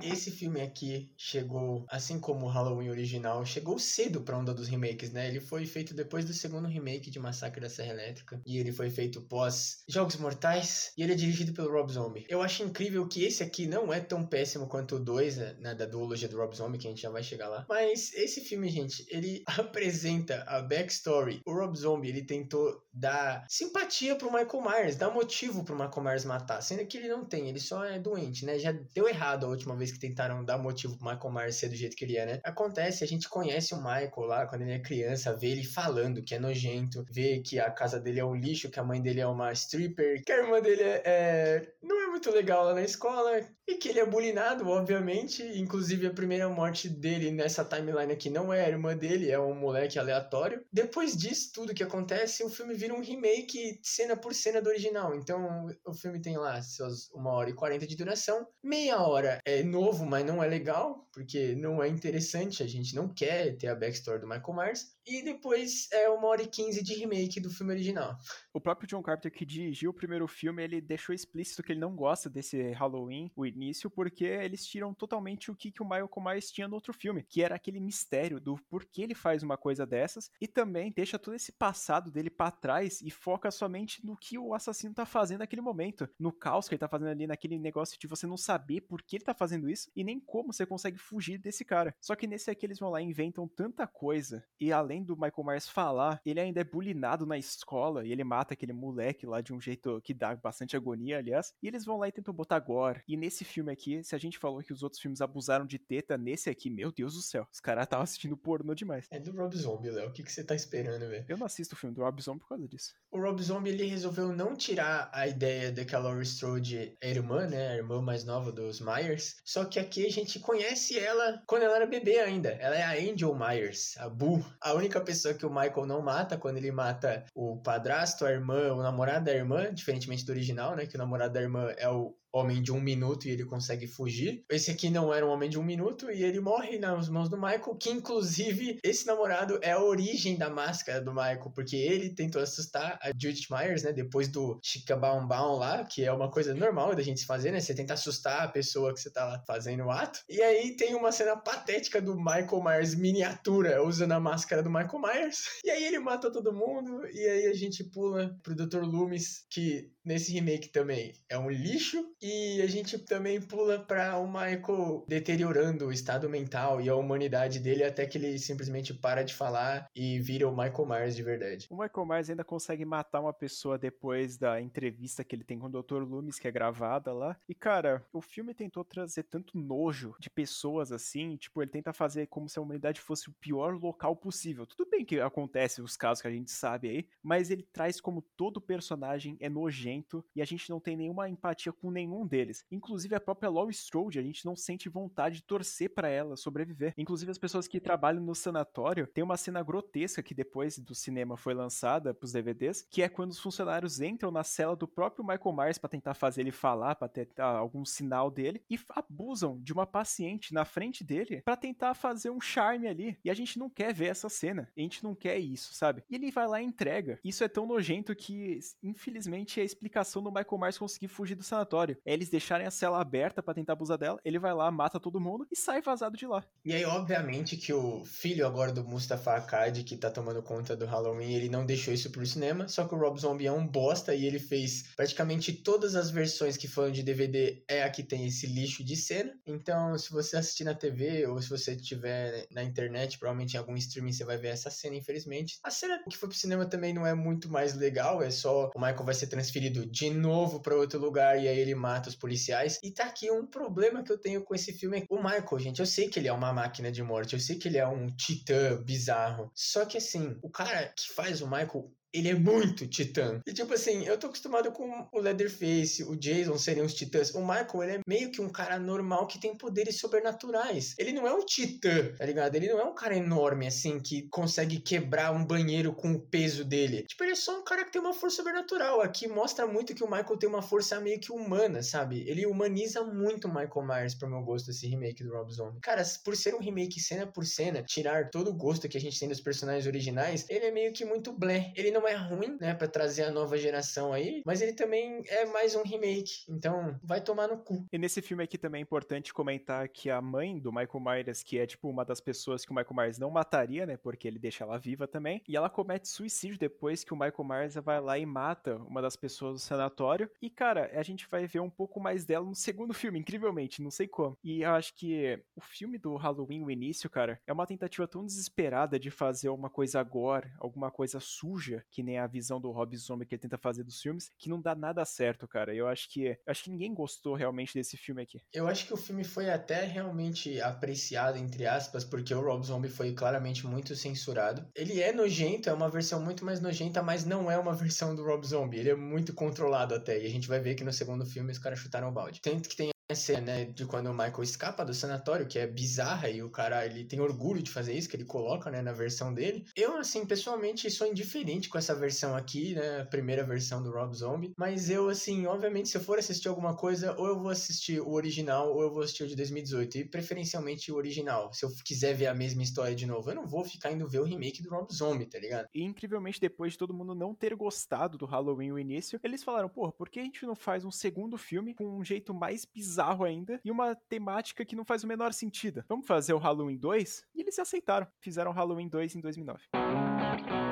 Esse filme aqui chegou, assim como o Halloween original, chegou cedo pra onda dos remakes, né? Ele foi feito depois do segundo remake de Massacre da Serra Elétrica. E ele foi feito pós Jogos Mortais. E ele é dirigido pelo Rob Zombie. Eu acho incrível que esse aqui não é tão péssimo quanto o 2, né? Da duologia do Rob Zombie, que a gente já vai chegar lá. Mas esse filme, gente, ele apresenta a backstory. O Rob Zombie, ele tentou dar simpatia pro Michael Myers, dar motivo pro Michael Myers matar. Sendo que ele não tem, ele só é doente, né? Já deu errado a última vez que tentaram dar motivo pro Michael Myers ser do jeito que ele é, né? Acontece, a gente conhece o Michael lá quando ele é criança, vê ele falando que é nojento, vê que a casa dele é um lixo, que a mãe dele é uma stripper, que a irmã dele é, é... não é muito legal lá na escola, e que ele é bulinado, obviamente. Inclusive, a primeira morte dele nessa timeline aqui não é a irmã dele, é um moleque aleatório. Depois disso, tudo que acontece, o filme vira um remake cena por cena do original. Então, o filme tem lá seus uma hora e quarenta de duração. Meia hora é novo, mas não é legal, porque não é interessante. A gente não quer ter a backstory do Michael Myers. E depois é uma hora e quinze de remake do filme original. O próprio John Carpenter que dirigiu o primeiro filme, ele deixou explícito que ele não gosta desse Halloween, o início, porque eles tiram totalmente o que, que o Michael Myers tinha no outro filme, que era aquele mistério do porquê ele faz uma coisa dessas, e também deixa todo esse passado dele para trás e foca somente no que o assassino tá fazendo naquele momento, no caos que ele tá fazendo ali, naquele negócio de você não saber por que ele tá fazendo isso e nem como você consegue fugir desse cara. Só que nesse aqui eles vão lá e inventam tanta coisa, e além do Michael Myers falar, ele ainda é bulinado na escola e ele mata aquele moleque lá de um jeito que dá bastante agonia, aliás, e eles vão lá e tentam botar gore. E nesse filme aqui, se a gente falou que os outros filmes abusaram de teta, nesse aqui, meu Deus do céu, os caras estavam assistindo pornô demais. É do Rob Zombie, Léo. O que, que você tá esperando, velho? Eu não assisto o filme do Rob Zombie por causa disso. O Rob Zombie, ele resolveu não tirar a ideia de que a Laurie Strode é irmã, né? A irmã mais nova dos Myers. Só que aqui a gente conhece ela quando ela era bebê ainda. Ela é a Angel Myers, a Boo. A única pessoa que o Michael não mata quando ele mata o padrasto, a irmã, o namorado da irmã, diferentemente do original, né? Que o namorado da irmã é o homem de um minuto e ele consegue fugir. Esse aqui não era um homem de um minuto e ele morre nas mãos do Michael, que inclusive esse namorado é a origem da máscara do Michael, porque ele tentou assustar a Judith Myers, né, depois do Chica Baum Baum lá, que é uma coisa normal da gente fazer, né, você tenta assustar a pessoa que você tá lá fazendo o ato. E aí tem uma cena patética do Michael Myers miniatura, usando a máscara do Michael Myers. E aí ele mata todo mundo e aí a gente pula pro Dr. Loomis, que nesse remake também é um lixo e a gente também pula para o Michael deteriorando o estado mental e a humanidade dele até que ele simplesmente para de falar e vira o Michael Myers de verdade. O Michael Myers ainda consegue matar uma pessoa depois da entrevista que ele tem com o Dr. Loomis, que é gravada lá. E cara, o filme tentou trazer tanto nojo de pessoas assim, tipo, ele tenta fazer como se a humanidade fosse o pior local possível. Tudo bem que acontece os casos que a gente sabe aí, mas ele traz como todo personagem é nojento e a gente não tem nenhuma empatia com nenhum nenhum deles. Inclusive a própria Laurie Strode, a gente não sente vontade de torcer para ela sobreviver. Inclusive as pessoas que trabalham no sanatório, tem uma cena grotesca que depois do cinema foi lançada pros DVDs, que é quando os funcionários entram na cela do próprio Michael Myers para tentar fazer ele falar, para tentar algum sinal dele e abusam de uma paciente na frente dele para tentar fazer um charme ali. E a gente não quer ver essa cena. A gente não quer isso, sabe? E ele vai lá e entrega. Isso é tão nojento que, infelizmente, é a explicação do Michael Myers conseguir fugir do sanatório. É eles deixarem a cela aberta para tentar abusar dela, ele vai lá, mata todo mundo e sai vazado de lá. E aí, obviamente, que o filho agora do Mustafa Akkad, que tá tomando conta do Halloween, ele não deixou isso pro cinema, só que o Rob Zombie é um bosta e ele fez praticamente todas as versões que foram de DVD é a que tem esse lixo de cena. Então, se você assistir na TV ou se você tiver na internet, provavelmente em algum streaming você vai ver essa cena, infelizmente. A cena que foi pro cinema também não é muito mais legal, é só o Michael vai ser transferido de novo para outro lugar e aí ele mata os policiais. E tá aqui um problema que eu tenho com esse filme. O Michael, gente, eu sei que ele é uma máquina de morte, eu sei que ele é um titã bizarro. Só que assim, o cara que faz o Michael ele é muito titã. E tipo assim, eu tô acostumado com o Leatherface, o Jason serem os titãs. O Michael, ele é meio que um cara normal que tem poderes sobrenaturais. Ele não é um titã, tá ligado? Ele não é um cara enorme, assim, que consegue quebrar um banheiro com o peso dele. Tipo, ele é só um cara que tem uma força sobrenatural. Aqui mostra muito que o Michael tem uma força meio que humana, sabe? Ele humaniza muito o Michael Myers, pro meu gosto, esse remake do Rob Zombie. Cara, por ser um remake cena por cena, tirar todo o gosto que a gente tem dos personagens originais, ele é meio que muito blé. Ele não não é ruim, né, para trazer a nova geração aí, mas ele também é mais um remake, então vai tomar no cu. E nesse filme aqui também é importante comentar que a mãe do Michael Myers, que é tipo uma das pessoas que o Michael Myers não mataria, né, porque ele deixa ela viva também, e ela comete suicídio depois que o Michael Myers vai lá e mata uma das pessoas do sanatório. E cara, a gente vai ver um pouco mais dela no segundo filme, incrivelmente, não sei como. E eu acho que o filme do Halloween, o início, cara, é uma tentativa tão desesperada de fazer uma coisa agora, alguma coisa suja, que nem a visão do Rob Zombie que ele tenta fazer dos filmes, que não dá nada certo, cara. Eu acho que acho que ninguém gostou realmente desse filme aqui. Eu acho que o filme foi até realmente apreciado entre aspas, porque o Rob Zombie foi claramente muito censurado. Ele é nojento, é uma versão muito mais nojenta, mas não é uma versão do Rob Zombie. Ele é muito controlado até, e a gente vai ver que no segundo filme os caras chutaram o balde. Tanto que tem cena, né, de quando o Michael escapa do sanatório, que é bizarra, e o cara, ele tem orgulho de fazer isso, que ele coloca, né, na versão dele. Eu, assim, pessoalmente, sou indiferente com essa versão aqui, né, a primeira versão do Rob Zombie, mas eu, assim, obviamente, se eu for assistir alguma coisa, ou eu vou assistir o original, ou eu vou assistir o de 2018, e preferencialmente o original, se eu quiser ver a mesma história de novo. Eu não vou ficar indo ver o remake do Rob Zombie, tá ligado? E, incrivelmente, depois de todo mundo não ter gostado do Halloween o início, eles falaram, porra, por que a gente não faz um segundo filme com um jeito mais bizarro bizarro ainda e uma temática que não faz o menor sentido. Vamos fazer o Halloween 2? E eles aceitaram. Fizeram Halloween 2 em 2009.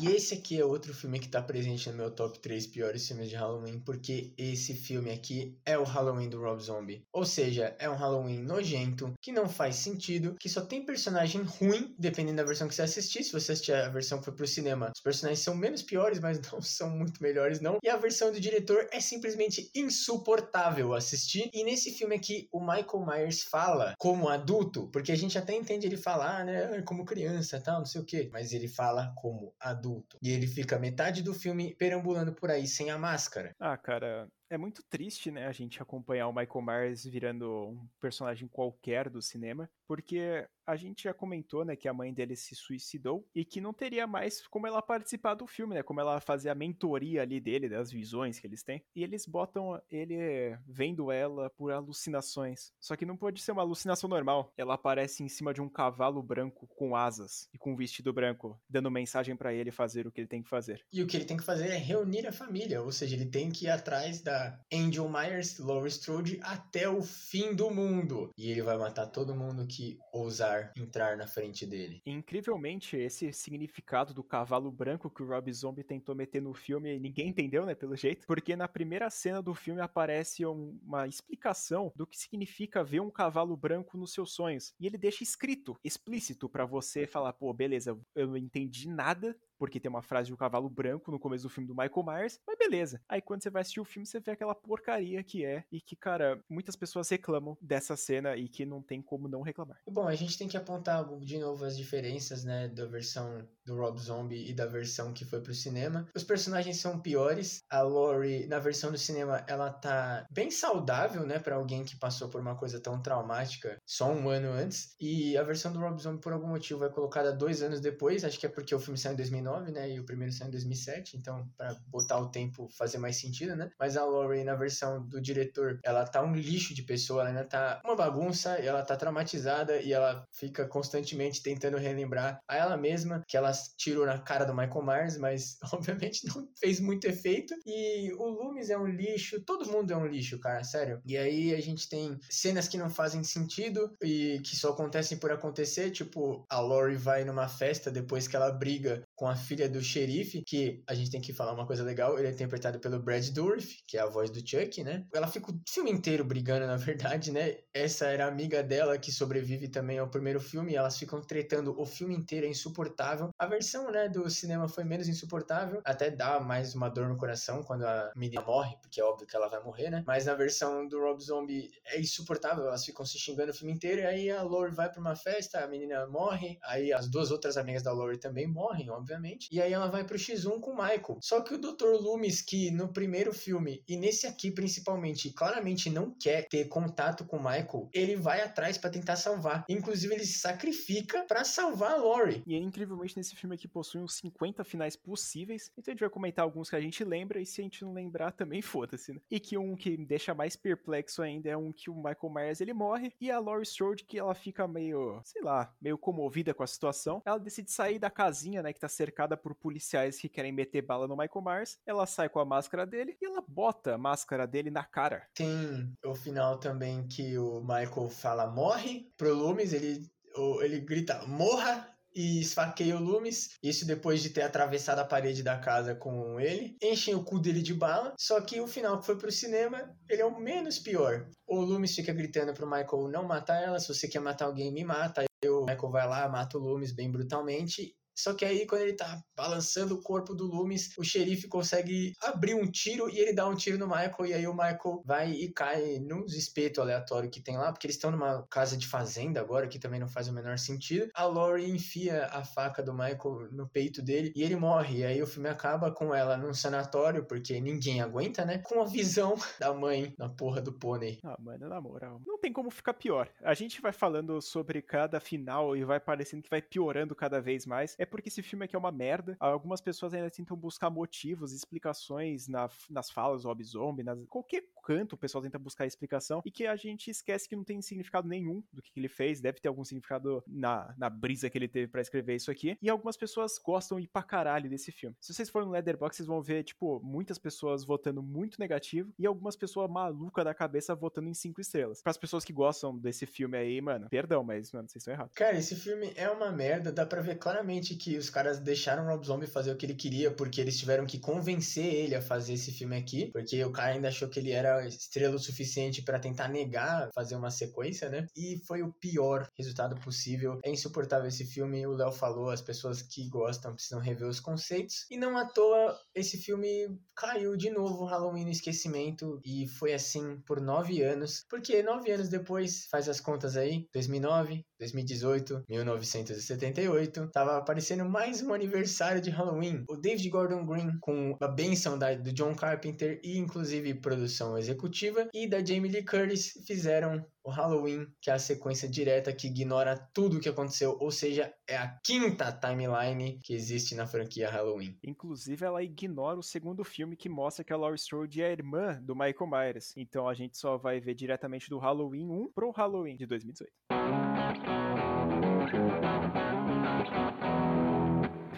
E esse aqui é outro filme que tá presente no meu top 3 piores filmes de Halloween, porque esse filme aqui é o Halloween do Rob Zombie. Ou seja, é um Halloween nojento, que não faz sentido, que só tem personagem ruim, dependendo da versão que você assistir. Se você assistir a versão que foi pro cinema, os personagens são menos piores, mas não são muito melhores, não. E a versão do diretor é simplesmente insuportável assistir. E nesse filme aqui, o Michael Myers fala como adulto, porque a gente até entende ele falar, né, como criança, tal, não sei o quê, mas ele fala como adulto adulto. E ele fica metade do filme perambulando por aí sem a máscara. Ah, cara, é muito triste, né, a gente acompanhar o Michael Myers virando um personagem qualquer do cinema, porque a gente já comentou, né, que a mãe dele se suicidou e que não teria mais como ela participar do filme, né, como ela fazer a mentoria ali dele, das visões que eles têm. E eles botam ele vendo ela por alucinações. Só que não pode ser uma alucinação normal. Ela aparece em cima de um cavalo branco com asas e com um vestido branco, dando mensagem para ele fazer o que ele tem que fazer. E o que ele tem que fazer é reunir a família, ou seja, ele tem que ir atrás da Angel Myers, Laurie Strode, até o fim do mundo. E ele vai matar todo mundo que ousar entrar na frente dele. Incrivelmente, esse significado do cavalo branco que o Rob Zombie tentou meter no filme, ninguém entendeu, né, pelo jeito, porque na primeira cena do filme aparece uma explicação do que significa ver um cavalo branco nos seus sonhos. E ele deixa escrito, explícito para você falar, pô, beleza, eu não entendi nada porque tem uma frase de um cavalo branco no começo do filme do Michael Myers, mas beleza. Aí quando você vai assistir o filme, você vê aquela porcaria que é, e que, cara, muitas pessoas reclamam dessa cena e que não tem como não reclamar. Bom, a gente tem que apontar de novo as diferenças, né, da versão do Rob Zombie e da versão que foi pro cinema. Os personagens são piores. A Laurie, na versão do cinema, ela tá bem saudável, né, para alguém que passou por uma coisa tão traumática só um ano antes. E a versão do Rob Zombie, por algum motivo, é colocada dois anos depois. Acho que é porque o filme saiu em 2009, né, e o primeiro saiu em 2007. Então, para botar o tempo fazer mais sentido, né. Mas a Laurie, na versão do diretor, ela tá um lixo de pessoa, ela ainda tá uma bagunça, ela tá traumatizada e ela fica constantemente tentando relembrar a ela mesma que ela tirou na cara do Michael Myers, mas obviamente não fez muito efeito. E o Loomis é um lixo, todo mundo é um lixo, cara, sério. E aí a gente tem cenas que não fazem sentido e que só acontecem por acontecer, tipo, a Lori vai numa festa depois que ela briga com a filha do xerife, que a gente tem que falar uma coisa legal, ele é interpretado pelo Brad Dourif, que é a voz do Chuck, né? Ela fica o filme inteiro brigando, na verdade, né? Essa era a amiga dela que sobrevive também ao primeiro filme, elas ficam tretando o filme inteiro, é insuportável. A versão, né, do cinema foi menos insuportável, até dá mais uma dor no coração quando a menina morre, porque é óbvio que ela vai morrer, né? Mas na versão do Rob Zombie é insuportável, elas ficam se xingando o filme inteiro, e aí a Lori vai pra uma festa, a menina morre, aí as duas outras amigas da Lori também morrem, óbvio obviamente. E aí ela vai pro X1 com o Michael. Só que o Dr. Loomis, que no primeiro filme e nesse aqui principalmente, claramente não quer ter contato com o Michael, ele vai atrás para tentar salvar. Inclusive, ele se sacrifica para salvar a Lori. E incrivelmente nesse filme aqui possui uns 50 finais possíveis. Então a gente vai comentar alguns que a gente lembra e se a gente não lembrar também foda-se, né? E que um que me deixa mais perplexo ainda é um que o Michael Myers ele morre e a Laurie Strode que ela fica meio, sei lá, meio comovida com a situação. Ela decide sair da casinha, né, que tá cercada por policiais que querem meter bala no Michael Myers. Ela sai com a máscara dele e ela bota a máscara dele na cara. Tem o final também que o Michael fala morre pro Loomis, ele, ele grita morra e esfaqueia o Loomis. Isso depois de ter atravessado a parede da casa com ele. Enchem o cu dele de bala. Só que o final que foi pro cinema, ele é o menos pior. O Loomis fica gritando pro Michael não matar ela. Se você quer matar alguém, me mata. Aí o Michael vai lá, mata o Loomis bem brutalmente. Só que aí, quando ele tá balançando o corpo do Loomis, o xerife consegue abrir um tiro e ele dá um tiro no Michael. E aí o Michael vai e cai num espeto aleatório que tem lá, porque eles estão numa casa de fazenda agora, que também não faz o menor sentido. A Lori enfia a faca do Michael no peito dele e ele morre. E aí o filme acaba com ela num sanatório, porque ninguém aguenta, né? Com a visão da mãe na porra do pônei. Ah, mano, na moral. Não tem como ficar pior. A gente vai falando sobre cada final e vai parecendo que vai piorando cada vez mais. É porque esse filme aqui é uma merda. Algumas pessoas ainda tentam buscar motivos, explicações na, nas falas do Zombie, nas, qualquer canto o pessoal tenta buscar explicação e que a gente esquece que não tem significado nenhum do que, que ele fez. Deve ter algum significado na, na brisa que ele teve para escrever isso aqui. E algumas pessoas gostam e pra caralho desse filme. Se vocês forem no Leatherbox, vocês vão ver, tipo, muitas pessoas votando muito negativo e algumas pessoas malucas da cabeça votando em cinco estrelas. Para as pessoas que gostam desse filme aí, mano, perdão, mas, mano, vocês estão errados. Cara, esse filme é uma merda. Dá pra ver claramente que os caras deixaram o Rob Zombie fazer o que ele queria, porque eles tiveram que convencer ele a fazer esse filme aqui, porque o cara ainda achou que ele era estrela o suficiente para tentar negar fazer uma sequência, né? E foi o pior resultado possível. É insuportável esse filme, o Léo falou, as pessoas que gostam precisam rever os conceitos. E não à toa, esse filme caiu de novo Halloween no esquecimento e foi assim por nove anos, porque nove anos depois, faz as contas aí, 2009, 2018, 1978, tava aparecendo mais um aniversário de Halloween. O David Gordon Green, com a benção da, do John Carpenter e inclusive produção executiva, e da Jamie Lee Curtis fizeram o Halloween, que é a sequência direta que ignora tudo o que aconteceu, ou seja, é a quinta timeline que existe na franquia Halloween. Inclusive, ela ignora o segundo filme que mostra que a Laurie Strode é a irmã do Michael Myers. Então a gente só vai ver diretamente do Halloween 1 pro Halloween de 2018.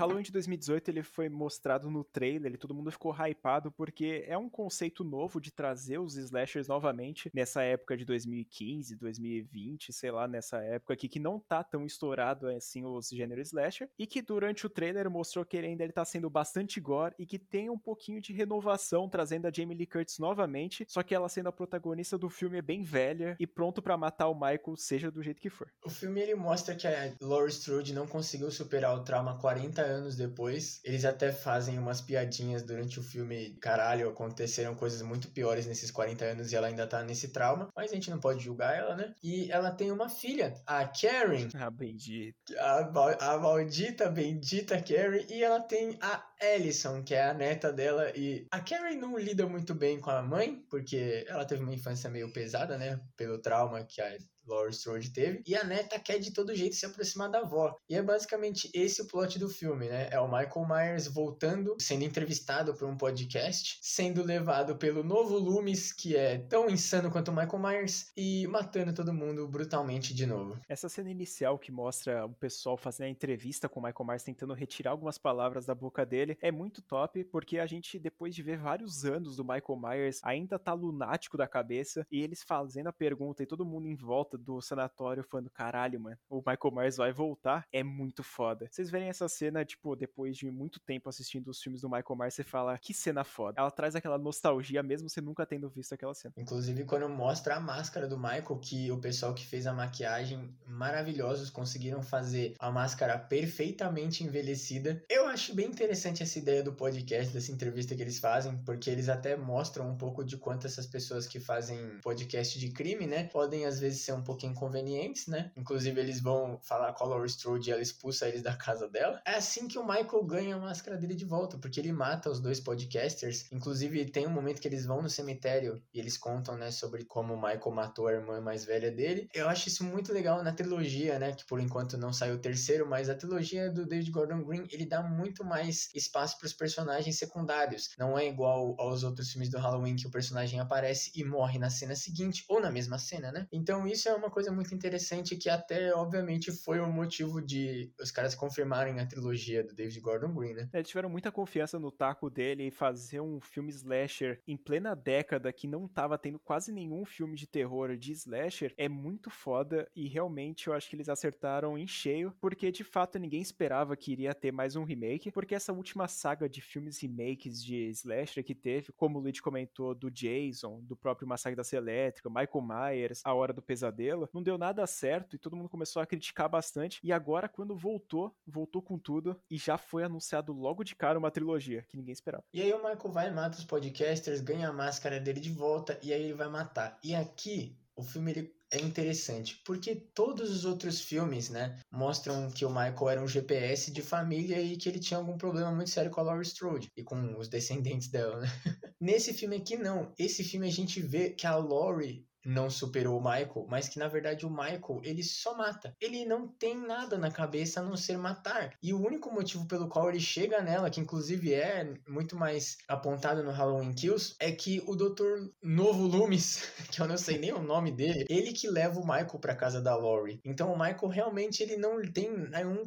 Halloween de 2018 ele foi mostrado no trailer, ele, todo mundo ficou hypado porque é um conceito novo de trazer os slashers novamente nessa época de 2015, 2020, sei lá, nessa época aqui que não tá tão estourado assim os gêneros slasher e que durante o trailer mostrou que ele ainda ele tá sendo bastante gore e que tem um pouquinho de renovação trazendo a Jamie Lee Curtis novamente, só que ela sendo a protagonista do filme é bem velha e pronto para matar o Michael, seja do jeito que for. O filme ele mostra que a Laurie Strode não conseguiu superar o trauma 40 anos depois. Eles até fazem umas piadinhas durante o filme. Caralho, aconteceram coisas muito piores nesses 40 anos e ela ainda tá nesse trauma. Mas a gente não pode julgar ela, né? E ela tem uma filha, a Karen. Ah, bendita. A, a maldita, bendita Karen. E ela tem a Ellison, que é a neta dela. E a Karen não lida muito bem com a mãe, porque ela teve uma infância meio pesada, né? Pelo trauma que a Laurie Strode teve, e a neta quer de todo jeito se aproximar da avó. E é basicamente esse o plot do filme, né? É o Michael Myers voltando, sendo entrevistado por um podcast, sendo levado pelo novo Loomis, que é tão insano quanto o Michael Myers, e matando todo mundo brutalmente de novo. Essa cena inicial que mostra o pessoal fazendo a entrevista com o Michael Myers, tentando retirar algumas palavras da boca dele, é muito top, porque a gente, depois de ver vários anos do Michael Myers, ainda tá lunático da cabeça, e eles fazendo a pergunta e todo mundo em volta do sanatório falando, caralho, mano, o Michael Myers vai voltar, é muito foda. Vocês verem essa cena, tipo, depois de muito tempo assistindo os filmes do Michael Myers, você fala, que cena foda. Ela traz aquela nostalgia, mesmo você nunca tendo visto aquela cena. Inclusive, quando mostra a máscara do Michael, que o pessoal que fez a maquiagem maravilhosos conseguiram fazer a máscara perfeitamente envelhecida. Eu acho bem interessante essa ideia do podcast, dessa entrevista que eles fazem, porque eles até mostram um pouco de quanto essas pessoas que fazem podcast de crime, né, podem às vezes ser um inconvenientes, né? Inclusive, eles vão falar com a Laurie Strode e ela expulsa eles da casa dela. É assim que o Michael ganha a máscara dele de volta, porque ele mata os dois podcasters. Inclusive, tem um momento que eles vão no cemitério e eles contam, né, sobre como o Michael matou a irmã mais velha dele. Eu acho isso muito legal na trilogia, né, que por enquanto não saiu o terceiro, mas a trilogia do David Gordon Green, ele dá muito mais espaço para os personagens secundários. Não é igual aos outros filmes do Halloween que o personagem aparece e morre na cena seguinte ou na mesma cena, né? Então isso é uma coisa muito interessante que até, obviamente, foi o motivo de os caras confirmarem a trilogia do David Gordon Green, né? Eles tiveram muita confiança no taco dele e fazer um filme slasher em plena década que não tava tendo quase nenhum filme de terror de slasher é muito foda e realmente eu acho que eles acertaram em cheio, porque de fato ninguém esperava que iria ter mais um remake, porque essa última saga de filmes remakes de slasher que teve, como o Luigi comentou, do Jason, do próprio Massacre da Serra Elétrica, Michael Myers, A Hora do Pesadelo, não deu nada certo e todo mundo começou a criticar bastante. E agora, quando voltou, voltou com tudo e já foi anunciado logo de cara uma trilogia que ninguém esperava. E aí o Michael vai, mata os podcasters, ganha a máscara dele de volta e aí ele vai matar. E aqui o filme ele é interessante, porque todos os outros filmes, né, mostram que o Michael era um GPS de família e que ele tinha algum problema muito sério com a Laurie Strode e com os descendentes dela, né? Nesse filme aqui não. Esse filme a gente vê que a Laurie não superou o Michael, mas que na verdade o Michael ele só mata. Ele não tem nada na cabeça a não ser matar. E o único motivo pelo qual ele chega nela, que inclusive é muito mais apontado no Halloween Kills, é que o Dr. Novo Loomis, que eu não sei nem o nome dele, ele que leva o Michael para casa da Laurie. Então o Michael realmente ele não tem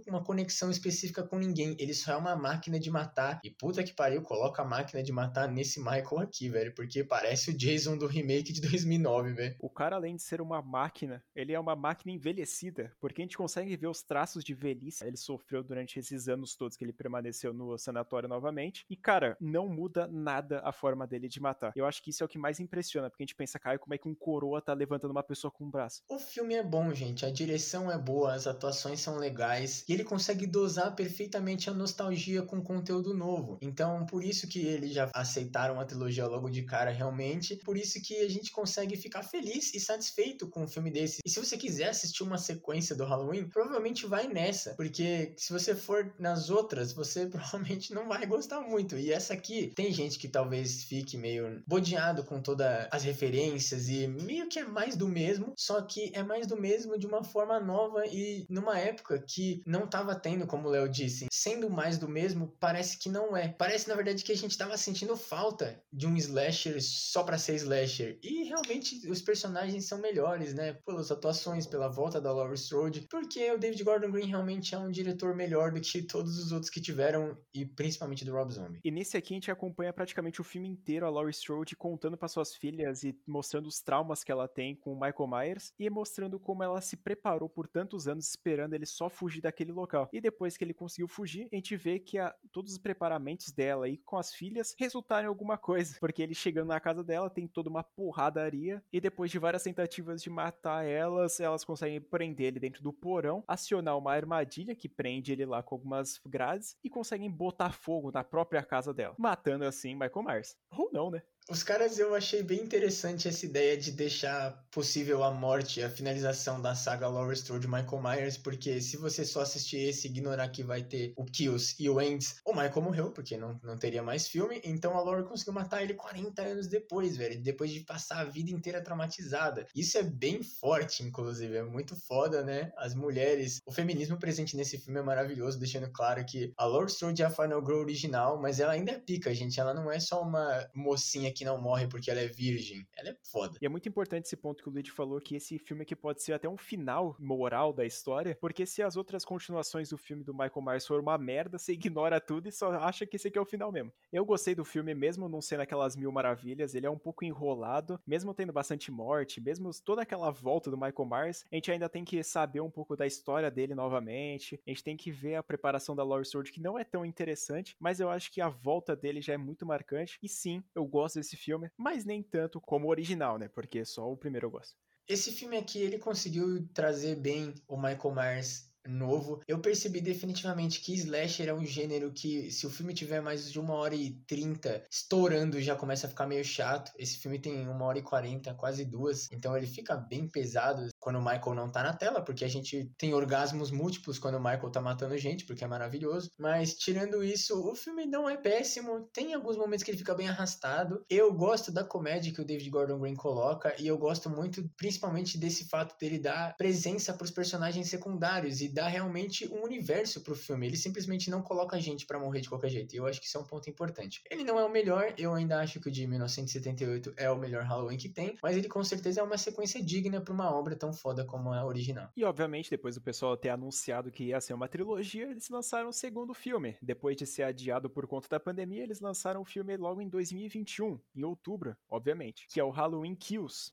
uma conexão específica com ninguém. Ele só é uma máquina de matar. E puta que pariu, coloca a máquina de matar nesse Michael aqui, velho, porque parece o Jason do remake de 2009, velho. O cara, além de ser uma máquina, ele é uma máquina envelhecida, porque a gente consegue ver os traços de velhice ele sofreu durante esses anos todos que ele permaneceu no sanatório novamente. E, cara, não muda nada a forma dele de matar. Eu acho que isso é o que mais impressiona, porque a gente pensa, cara, como é que um coroa tá levantando uma pessoa com um braço? O filme é bom, gente. A direção é boa, as atuações são legais. E ele consegue dosar perfeitamente a nostalgia com conteúdo novo. Então, por isso que eles já aceitaram a trilogia logo de cara, realmente. Por isso que a gente consegue ficar feliz e satisfeito com um filme desse. E se você quiser assistir uma sequência do Halloween, provavelmente vai nessa, porque se você for nas outras, você provavelmente não vai gostar muito. E essa aqui, tem gente que talvez fique meio bodeado com todas as referências e meio que é mais do mesmo, só que é mais do mesmo de uma forma nova e numa época que não tava tendo, como o Léo disse, sendo mais do mesmo, parece que não é. Parece na verdade que a gente tava sentindo falta de um slasher só para ser slasher. E realmente os personagens são melhores, né? Pelas atuações, pela volta da Laurie Strode, porque o David Gordon Green realmente é um diretor melhor do que todos os outros que tiveram, e principalmente do Rob Zombie. E nesse aqui a gente acompanha praticamente o filme inteiro a Laurie Strode contando para suas filhas e mostrando os traumas que ela tem com o Michael Myers e mostrando como ela se preparou por tantos anos esperando ele só fugir daquele local. E depois que ele conseguiu fugir, a gente vê que a, todos os preparamentos dela e com as filhas resultaram em alguma coisa, porque ele chegando na casa dela tem toda uma porradaria e depois depois de várias tentativas de matar elas, elas conseguem prender ele dentro do porão, acionar uma armadilha que prende ele lá com algumas grades e conseguem botar fogo na própria casa dela, matando assim Michael Myers. Ou não, né? Os caras, eu achei bem interessante essa ideia de deixar possível a morte, a finalização da saga Laurie Strode Michael Myers, porque se você só assistir esse e ignorar que vai ter o Kills e o Ends, o Michael morreu, porque não, não teria mais filme, então a Laurie conseguiu matar ele 40 anos depois, velho, depois de passar a vida inteira traumatizada. Isso é bem forte, inclusive, é muito foda, né? As mulheres, o feminismo presente nesse filme é maravilhoso, deixando claro que a Laurie Strode é a Final Girl original, mas ela ainda é pica, gente, ela não é só uma mocinha que não morre porque ela é virgem. Ela é foda. E é muito importante esse ponto que o Luigi falou, que esse filme aqui pode ser até um final moral da história, porque se as outras continuações do filme do Michael Myers foram uma merda, você ignora tudo e só acha que esse aqui é o final mesmo. Eu gostei do filme, mesmo não sendo aquelas mil maravilhas, ele é um pouco enrolado, mesmo tendo bastante morte, mesmo toda aquela volta do Michael Myers, a gente ainda tem que saber um pouco da história dele novamente, a gente tem que ver a preparação da Laurie Strode, que não é tão interessante, mas eu acho que a volta dele já é muito marcante, e sim, eu gosto desse filme, mas nem tanto como o original, né? Porque só o primeiro eu gosto. Esse filme aqui, ele conseguiu trazer bem o Michael Myers novo, eu percebi definitivamente que slasher é um gênero que, se o filme tiver mais de uma hora e trinta estourando, já começa a ficar meio chato. Esse filme tem uma hora e quarenta, quase duas, então ele fica bem pesado quando o Michael não tá na tela, porque a gente tem orgasmos múltiplos quando o Michael tá matando gente, porque é maravilhoso. Mas tirando isso, o filme não é péssimo, tem alguns momentos que ele fica bem arrastado. Eu gosto da comédia que o David Gordon Green coloca, e eu gosto muito, principalmente, desse fato dele dar presença pros personagens secundários e dá realmente um universo pro filme. Ele simplesmente não coloca a gente para morrer de qualquer jeito. E eu acho que isso é um ponto importante. Ele não é o melhor, eu ainda acho que o de 1978 é o melhor Halloween que tem, mas ele com certeza é uma sequência digna para uma obra tão foda como a original. E obviamente, depois do pessoal ter anunciado que ia ser uma trilogia, eles lançaram o segundo filme. Depois de ser adiado por conta da pandemia, eles lançaram o filme logo em 2021, em outubro, obviamente, que é o Halloween Kills.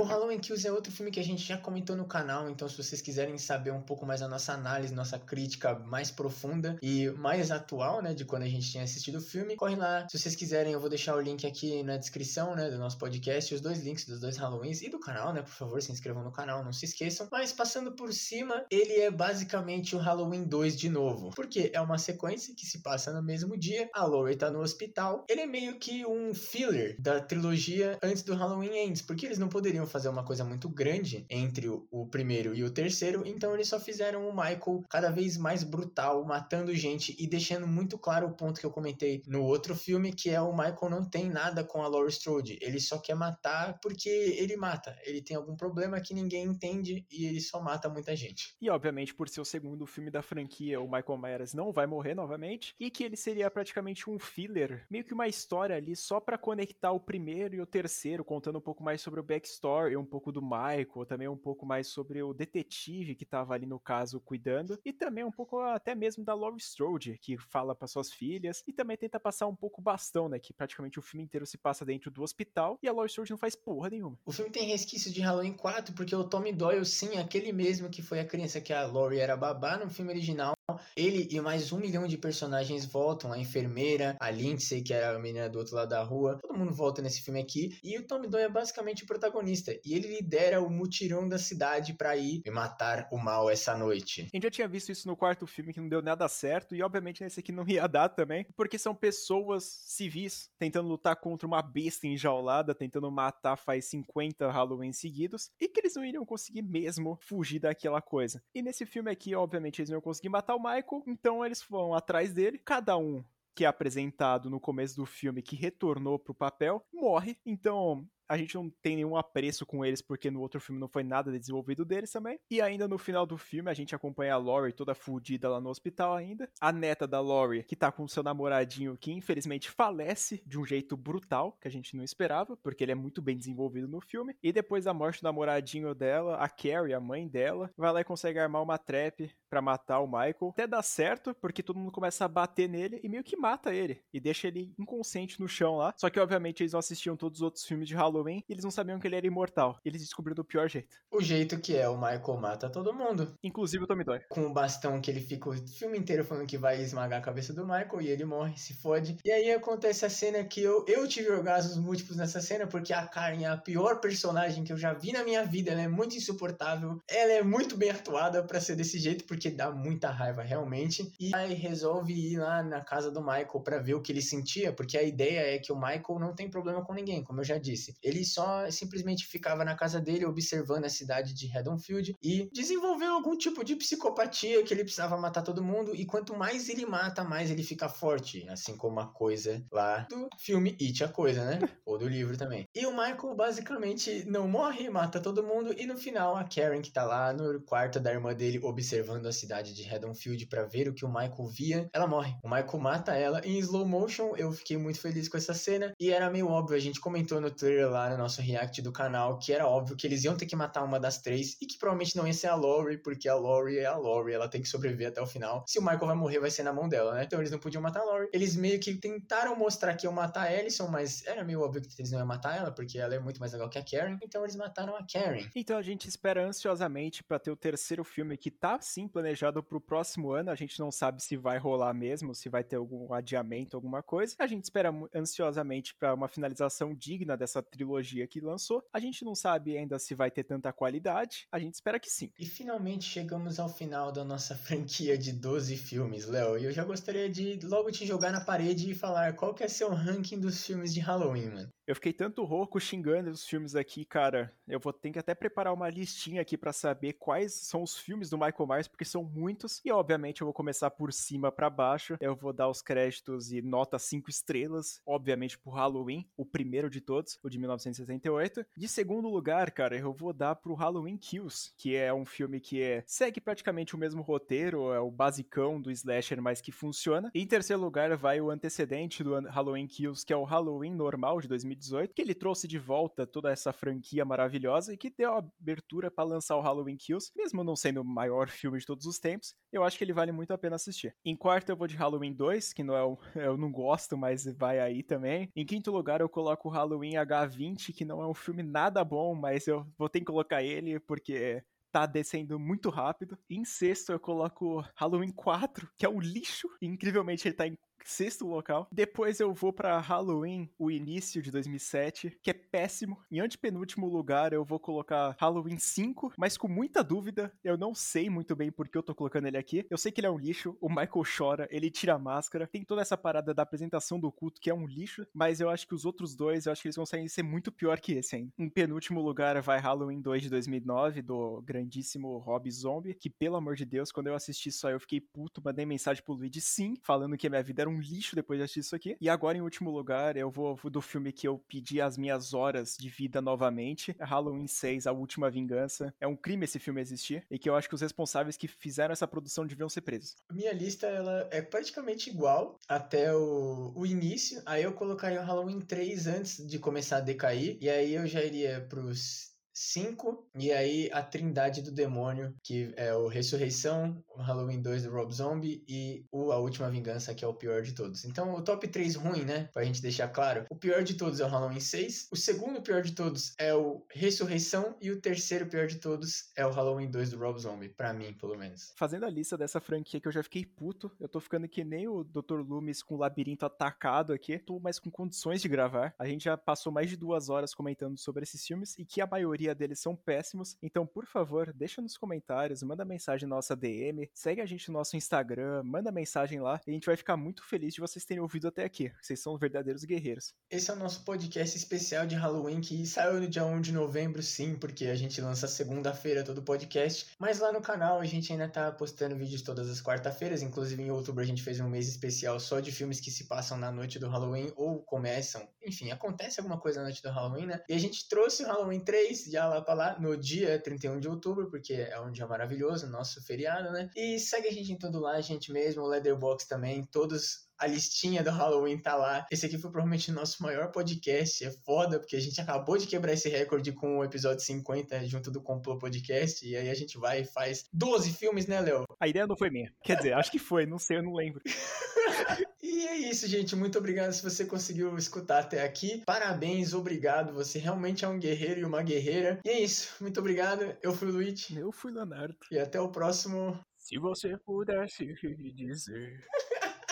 O Halloween Kills é outro filme que a gente já comentou no canal, então se vocês quiserem saber um pouco mais a nossa análise, nossa crítica mais profunda e mais atual, né, de quando a gente tinha assistido o filme, corre lá. Se vocês quiserem, eu vou deixar o link aqui na descrição, né, do nosso podcast, os dois links dos dois Halloweens e do canal, né, por favor, se inscrevam no canal, não se esqueçam. Mas passando por cima, ele é basicamente o Halloween 2 de novo, porque é uma sequência que se passa no mesmo dia, a Laurie tá no hospital, ele é meio que um filler da trilogia antes do Halloween Ends, porque eles não poderiam fazer uma coisa muito grande entre o, o, primeiro e o terceiro, então eles só fizeram o Michael cada vez mais brutal, matando gente e deixando muito claro o ponto que eu comentei no outro filme, que é o Michael não tem nada com a Laurie Strode, ele só quer matar porque ele mata, ele tem algum problema que ninguém entende e ele só mata muita gente. E obviamente por ser o segundo filme da franquia, o Michael Myers não vai morrer novamente e que ele seria praticamente um filler, meio que uma história ali só para conectar o primeiro e o terceiro, contando um pouco mais sobre o backstory e um pouco do Michael, também um pouco mais sobre o detetive que estava ali no caso cuidando, e também um pouco até mesmo da Laurie Strode, que fala para suas filhas, e também tenta passar um pouco bastão, né, que praticamente o filme inteiro se passa dentro do hospital, e a Laurie Strode não faz porra nenhuma. O filme tem resquício de Halloween 4, porque o Tommy Doyle, sim, aquele mesmo que foi a criança que a Laurie era babá no filme original, ele e mais um milhão de personagens voltam. A enfermeira, a Lindsay, que é a menina do outro lado da rua. Todo mundo volta nesse filme aqui. E o Tommy Doyle é basicamente o protagonista. E ele lidera o mutirão da cidade para ir e matar o mal essa noite. A gente já tinha visto isso no quarto filme que não deu nada certo. E obviamente nesse aqui não ia dar também. Porque são pessoas civis tentando lutar contra uma besta enjaulada, tentando matar faz 50 Halloween seguidos. E que eles não iriam conseguir mesmo fugir daquela coisa. E nesse filme aqui, obviamente, eles não iam conseguir matar o Michael, então eles vão atrás dele, cada um que é apresentado no começo do filme que retornou pro papel, morre. Então, a gente não tem nenhum apreço com eles, porque no outro filme não foi nada desenvolvido deles também. E ainda no final do filme, a gente acompanha a Laurie toda fudida lá no hospital ainda. A neta da Laurie, que tá com seu namoradinho, que infelizmente falece de um jeito brutal, que a gente não esperava, porque ele é muito bem desenvolvido no filme. E depois da morte do namoradinho dela, a Carrie, a mãe dela, vai lá e consegue armar uma trap para matar o Michael. Até dá certo, porque todo mundo começa a bater nele e meio que mata ele. E deixa ele inconsciente no chão lá. Só que, obviamente, eles não assistiam todos os outros filmes de Halloween e eles não sabiam que ele era imortal. Eles descobriram do pior jeito. O jeito que é, o Michael mata todo mundo. Inclusive o Tommy Doyle. Com o bastão que ele fica o filme inteiro falando que vai esmagar a cabeça do Michael e ele morre, se fode. E aí acontece a cena que eu, eu tive orgasmos múltiplos nessa cena, porque a Karen é a pior personagem que eu já vi na minha vida. Ela é muito insuportável. Ela é muito bem atuada para ser desse jeito, porque dá muita raiva realmente. E aí resolve ir lá na casa do Michael para ver o que ele sentia, porque a ideia é que o Michael não tem problema com ninguém, como eu já disse. Ele só simplesmente ficava na casa dele observando a cidade de Haddonfield e desenvolveu algum tipo de psicopatia que ele precisava matar todo mundo. E quanto mais ele mata, mais ele fica forte. Assim como a coisa lá do filme It, a coisa, né? Ou do livro também. E o Michael basicamente não morre, mata todo mundo. E no final, a Karen, que tá lá no quarto da irmã dele, observando a cidade de Haddonfield para ver o que o Michael via, ela morre. O Michael mata ela em slow motion. Eu fiquei muito feliz com essa cena. E era meio óbvio, a gente comentou no trailer lá no nosso react do canal que era óbvio que eles iam ter que matar uma das três e que provavelmente não ia ser a Laurie, porque a Laurie é a Laurie, ela tem que sobreviver até o final. Se o Michael vai morrer, vai ser na mão dela, né? Então eles não podiam matar a Laurie. Eles meio que tentaram mostrar que iam matar a Ellison, mas era meio óbvio que eles não iam matar ela, porque ela é muito mais legal que a Karen. Então eles mataram a Karen. Então a gente espera ansiosamente para ter o terceiro filme que tá sim planejado pro próximo ano. A gente não sabe se vai rolar mesmo, se vai ter algum adiamento, alguma coisa. A gente espera ansiosamente para uma finalização digna dessa trilogia que lançou. A gente não sabe ainda se vai ter tanta qualidade. A gente espera que sim. E finalmente chegamos ao final da nossa franquia de 12 filmes, Léo. E eu já gostaria de logo te jogar na parede e falar qual que é seu ranking dos filmes de Halloween, mano. Eu fiquei tanto rouco xingando os filmes aqui, cara. Eu vou ter que até preparar uma listinha aqui para saber quais são os filmes do Michael Myers, porque são muitos. E obviamente eu vou começar por cima para baixo. Eu vou dar os créditos e nota 5 estrelas, obviamente pro Halloween, o primeiro de todos, o de 1968. De segundo lugar, cara, eu vou dar pro Halloween Kills, que é um filme que é, segue praticamente o mesmo roteiro, é o basicão do slasher, mas que funciona. Em terceiro lugar vai o antecedente do Halloween Kills, que é o Halloween normal de 2018 2018, que ele trouxe de volta toda essa franquia maravilhosa e que deu abertura para lançar o Halloween Kills, mesmo não sendo o maior filme de todos os tempos, eu acho que ele vale muito a pena assistir. Em quarto eu vou de Halloween 2, que não é eu não gosto, mas vai aí também. Em quinto lugar eu coloco o Halloween H20, que não é um filme nada bom, mas eu vou ter que colocar ele porque tá descendo muito rápido. Em sexto, eu coloco Halloween 4, que é um lixo. Incrivelmente, ele tá em sexto local. Depois eu vou para Halloween, o início de 2007, que é péssimo. Em antepenúltimo lugar eu vou colocar Halloween 5, mas com muita dúvida. Eu não sei muito bem por que eu tô colocando ele aqui. Eu sei que ele é um lixo, o Michael chora, ele tira a máscara. Tem toda essa parada da apresentação do culto que é um lixo, mas eu acho que os outros dois, eu acho que eles conseguem ser muito pior que esse hein. Em penúltimo lugar vai Halloween 2 de 2009, do grandíssimo Rob Zombie, que pelo amor de Deus, quando eu assisti só eu fiquei puto, mandei mensagem pro Luigi sim, falando que a minha vida era um lixo depois de assistir isso aqui. E agora, em último lugar, eu vou do filme que eu pedi as minhas horas de vida novamente. Halloween 6, A Última Vingança. É um crime esse filme existir. E que eu acho que os responsáveis que fizeram essa produção deviam ser presos. Minha lista, ela é praticamente igual até o, o início. Aí eu colocaria o Halloween 3 antes de começar a decair. E aí eu já iria pros 5, e aí a Trindade do Demônio, que é o Ressurreição, o Halloween 2 do Rob Zombie e o A Última Vingança, que é o pior de todos. Então, o top 3 ruim, né? Pra gente deixar claro. O pior de todos é o Halloween 6, o segundo pior de todos é o Ressurreição e o terceiro pior de todos é o Halloween 2 do Rob Zombie, pra mim, pelo menos. Fazendo a lista dessa franquia que eu já fiquei puto, eu tô ficando que nem o Dr. Loomis com o labirinto atacado aqui, tô mais com condições de gravar. A gente já passou mais de duas horas comentando sobre esses filmes e que a maioria maioria deles são péssimos. Então, por favor, deixa nos comentários, manda mensagem na nossa DM, segue a gente no nosso Instagram, manda mensagem lá e a gente vai ficar muito feliz de vocês terem ouvido até aqui. Vocês são verdadeiros guerreiros. Esse é o nosso podcast especial de Halloween que saiu no dia 1 de novembro, sim, porque a gente lança segunda-feira todo o podcast. Mas lá no canal a gente ainda tá postando vídeos todas as quarta-feiras. Inclusive em outubro a gente fez um mês especial só de filmes que se passam na noite do Halloween ou começam. Enfim, acontece alguma coisa na noite do Halloween, né? E a gente trouxe o Halloween 3 já lá pra lá no dia 31 de outubro, porque é um dia maravilhoso, nosso feriado, né? E segue a gente em tudo lá, a gente mesmo, o Leatherbox também, todos a listinha do Halloween tá lá. Esse aqui foi provavelmente o nosso maior podcast. É foda, porque a gente acabou de quebrar esse recorde com o episódio 50 junto do Complô Podcast. E aí a gente vai e faz 12 filmes, né, Léo? A ideia não foi minha. Quer dizer, acho que foi, não sei, eu não lembro. e é isso, gente. Muito obrigado se você conseguiu escutar até aqui. Parabéns, obrigado. Você realmente é um guerreiro e uma guerreira. E é isso. Muito obrigado. Eu fui o Luiz. Eu fui Leonardo. E até o próximo. Se você pudesse dizer.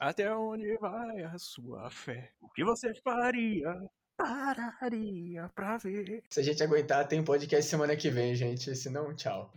Até onde vai a sua fé? O que você faria? Pararia pra ver. Se a gente aguentar, tem podcast semana que vem, gente. Se não, tchau.